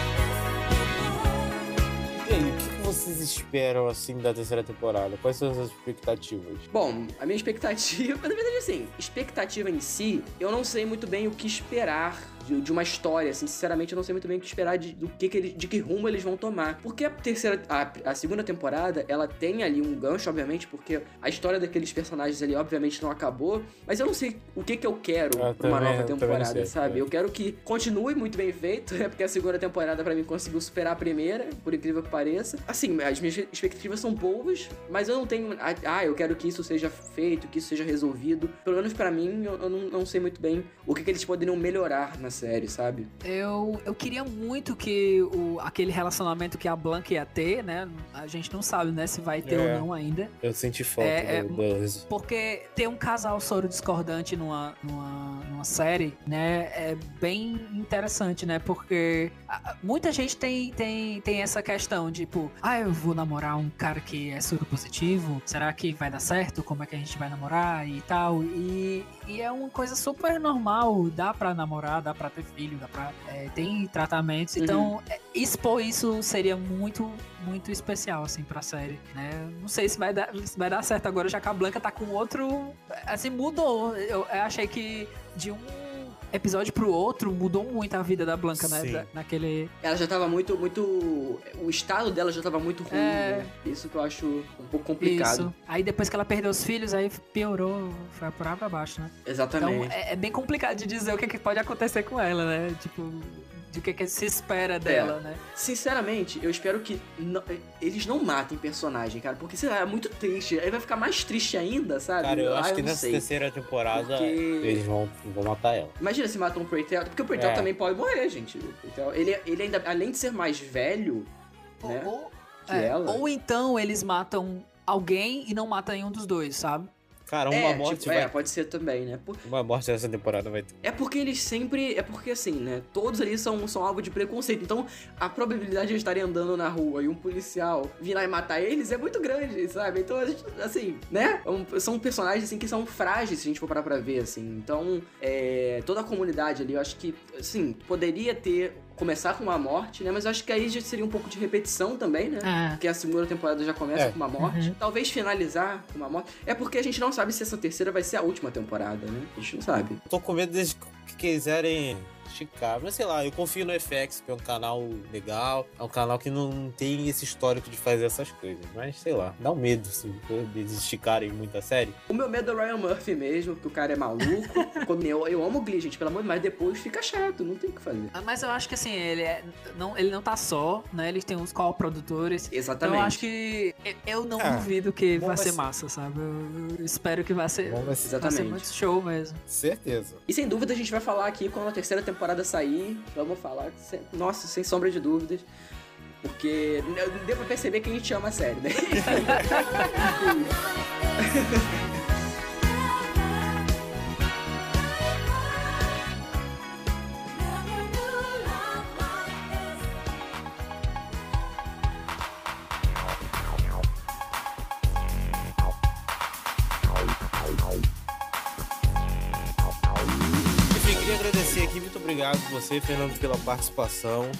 Speaker 2: E aí, o que que vocês esperam, assim, da terceira temporada? Quais são as expectativas?
Speaker 1: Bom, a minha expectativa. Na verdade, assim, expectativa em si, eu não sei muito bem o que esperar de, de uma história, assim. Sinceramente, eu não sei muito bem o que esperar de, do que, que ele, de que rumo eles vão tomar. Porque a terceira. A, a segunda temporada, ela tem ali um gancho, obviamente, porque a história daqueles personagens ali, obviamente, não acabou. Mas eu não sei o que, que eu quero
Speaker 2: Ah,
Speaker 1: pra uma
Speaker 2: também-
Speaker 1: nova
Speaker 2: não
Speaker 1: temporada,
Speaker 2: sei,
Speaker 1: sabe?
Speaker 2: é.
Speaker 1: Eu quero que continue muito bem feito, né? Porque a segunda temporada, pra mim, conseguiu superar a primeira, por incrível que pareça. Assim, as minhas expectativas são boas, mas eu não tenho. Ah, eu quero que isso seja feito, que isso seja resolvido. Pelo menos pra mim, eu, eu não, não sei muito bem o que, que eles poderiam melhorar na série, sabe?
Speaker 3: Eu, eu queria muito que o, aquele relacionamento que a Blanca ia ter, né? A gente não sabe, né, se vai ter
Speaker 2: É.
Speaker 3: ou não ainda.
Speaker 2: Eu senti falta
Speaker 3: É, é,
Speaker 2: do, do-
Speaker 3: Porque ter um casal soro discordante numa, numa, numa série, né, é bem interessante, né? Porque muita gente tem, tem, tem essa questão, tipo, ah, eu vou namorar um cara que é soro positivo, será que vai dar certo? Como é que a gente vai namorar e tal? E, e é uma coisa super normal, dá pra namorar, dá pra ter filho, dá pra. é, tem tratamentos, então é, expor isso seria muito muito especial, assim, pra série, né? Não sei se vai dar, se vai dar certo agora, já que a Blanca tá com outro... Assim, mudou. Eu, eu achei que de um episódio pro outro mudou muito a vida da Blanca, né?
Speaker 2: Sim.
Speaker 3: Da- naquele...
Speaker 1: Ela já tava muito, muito. O estado dela já tava muito ruim,
Speaker 3: É.
Speaker 1: né? Isso que eu acho um pouco complicado.
Speaker 3: Isso. Aí depois que ela perdeu os filhos, aí piorou, foi por água abaixo, né? Então
Speaker 1: Exatamente.
Speaker 3: é, é bem complicado de dizer o que, que pode acontecer com ela, né? Tipo, de o que, que se espera dela, né?
Speaker 1: Sinceramente, eu espero que não- eles não matem personagem, cara, porque sei lá, é muito triste. Aí vai ficar mais triste ainda, sabe?
Speaker 2: Cara, eu
Speaker 1: Ah,
Speaker 2: acho que
Speaker 1: não
Speaker 2: nessa
Speaker 1: sei.
Speaker 2: terceira temporada
Speaker 1: Porque-
Speaker 2: eles vão, vão matar ela.
Speaker 1: Imagina se matam um Preytel, porque o Preytel
Speaker 2: É.
Speaker 1: também pode morrer, gente. O Preytel, ele, ele ainda, além de ser mais velho, né?
Speaker 3: Ou,
Speaker 1: que
Speaker 3: é,
Speaker 1: ela.
Speaker 3: ou então eles matam alguém e não matam nenhum dos dois, sabe?
Speaker 2: Cara, uma
Speaker 1: é,
Speaker 2: morte
Speaker 1: tipo,
Speaker 2: vai.
Speaker 1: é, pode ser também, né? Por-
Speaker 2: Uma morte nessa temporada vai ter.
Speaker 1: É porque eles sempre. É porque assim, né? Todos ali são, são alvo de preconceito. Então, a probabilidade de eles estarem andando na rua e um policial vir lá e matar eles é muito grande, sabe? Então, a gente, assim, né? É são personagens assim que são frágeis se a gente for parar pra ver, assim. Então, é, toda a comunidade ali, eu acho que, assim, poderia ter. Começar com uma morte, né? Mas eu acho que aí já seria um pouco de repetição também, né?
Speaker 3: É.
Speaker 1: Porque a segunda temporada já começa
Speaker 2: É.
Speaker 1: com uma morte.
Speaker 3: Uhum.
Speaker 1: Talvez finalizar com uma morte. É porque a gente não sabe se essa terceira vai ser a última temporada, né? A gente não sabe.
Speaker 2: Tô com medo deles que quiserem esticar. Mas sei lá, eu confio no FX, que é um canal legal. É um canal que não tem esse histórico de fazer essas coisas. Mas sei lá, dá um medo se eles esticarem muito a série.
Speaker 1: O meu medo é o Ryan Murphy mesmo, porque o cara é maluco. Eu, eu amo o Glee, gente, pelo amor de Deus, mas depois fica chato, não tem o que fazer.
Speaker 3: Ah, Mas eu acho que assim, ele, é, não, ele não tá só, né? Eles têm uns co-produtores. Então
Speaker 1: Exatamente.
Speaker 3: eu acho que. eu- não
Speaker 2: Ah,
Speaker 3: duvido que
Speaker 2: bom
Speaker 3: vai
Speaker 2: vai
Speaker 3: ser
Speaker 2: ser.
Speaker 3: massa, sabe? Eu, eu espero que vai ser.
Speaker 2: Bom, vai ser-
Speaker 3: Vai ser
Speaker 1: Exatamente.
Speaker 3: muito show mesmo.
Speaker 2: Certeza.
Speaker 1: E sem dúvida a gente vai falar aqui quando a terceira temporada sair. Vamos falar, nossa, sem sombra de dúvidas. Porque deu pra perceber que a gente ama a série, né?
Speaker 2: obrigado você, Fernando, pela participação.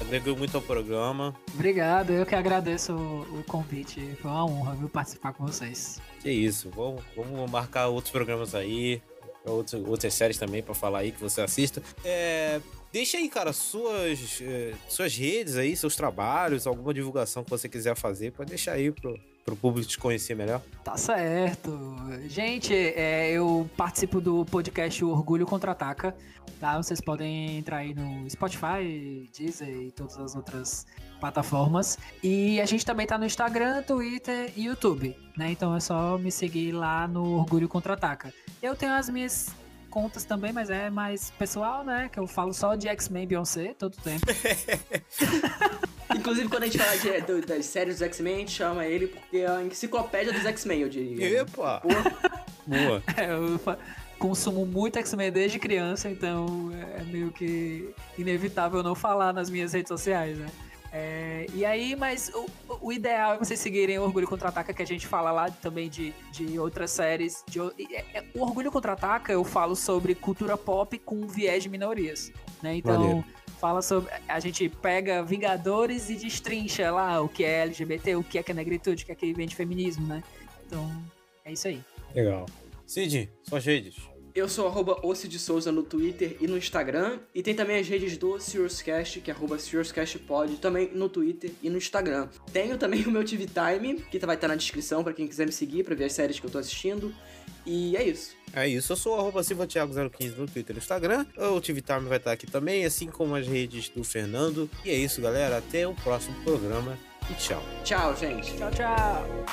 Speaker 2: Agregou muito ao programa.
Speaker 3: Obrigado, eu que agradeço o, o convite. Foi uma honra, viu, participar com vocês.
Speaker 2: Que isso, vamos, vamos marcar outros programas aí, outros, outras séries também pra falar aí que você assista. É, deixa aí, cara, suas, eh, suas redes aí, seus trabalhos, alguma divulgação que você quiser fazer, pode deixar aí pro, pro público te conhecer melhor.
Speaker 3: Tá certo. Gente, é, eu participo do podcast Orgulho Contra-Ataca, tá? Vocês podem entrar aí no Spotify, Deezer e todas as outras plataformas. E a gente também tá no Instagram, Twitter e YouTube, né? Então é só me seguir lá no Orgulho Contra-Ataca. Eu tenho as minhas contas também, mas é mais pessoal, né? Que eu falo só de X-Men Beyoncé todo tempo.
Speaker 1: Inclusive, quando a gente fala de- do- das séries dos X-Men, a gente chama ele porque é a enciclopédia dos X-Men, eu diria.
Speaker 2: Epa!
Speaker 1: Pô,
Speaker 2: Boa.
Speaker 3: É, eu consumo muito X-Men desde criança, então é meio que inevitável não falar nas minhas redes sociais, né? É, e aí, mas o, o ideal é vocês seguirem o Orgulho Contra-Ataca, que a gente fala lá também de, de outras séries. De, o- e- é- o Orgulho Contra-Ataca eu falo sobre cultura pop com viés de minorias, né? Então,
Speaker 2: Maneiro.
Speaker 3: Fala sobre... A gente pega Vingadores e destrincha lá o que é LGBT, o que é que é negritude, o que é que vem de feminismo, né? Então, é isso aí.
Speaker 2: Legal. Cid, suas redes.
Speaker 1: Eu sou arroba Souza no Twitter e no Instagram. E tem também as redes do SiriusCast, que é arroba SiriusCastPod, também no Twitter e no Instagram. Tenho também o meu TV Time, que vai estar na descrição pra quem quiser me seguir, pra ver as séries que eu tô assistindo. E é isso.
Speaker 2: É isso, eu sou o arroba Silva Thiago 015 no Twitter e no Instagram. O TV Time vai estar aqui também, assim como as redes do Fernando. E é isso, galera. Até o próximo programa e tchau.
Speaker 1: Tchau, gente.
Speaker 3: Tchau, tchau!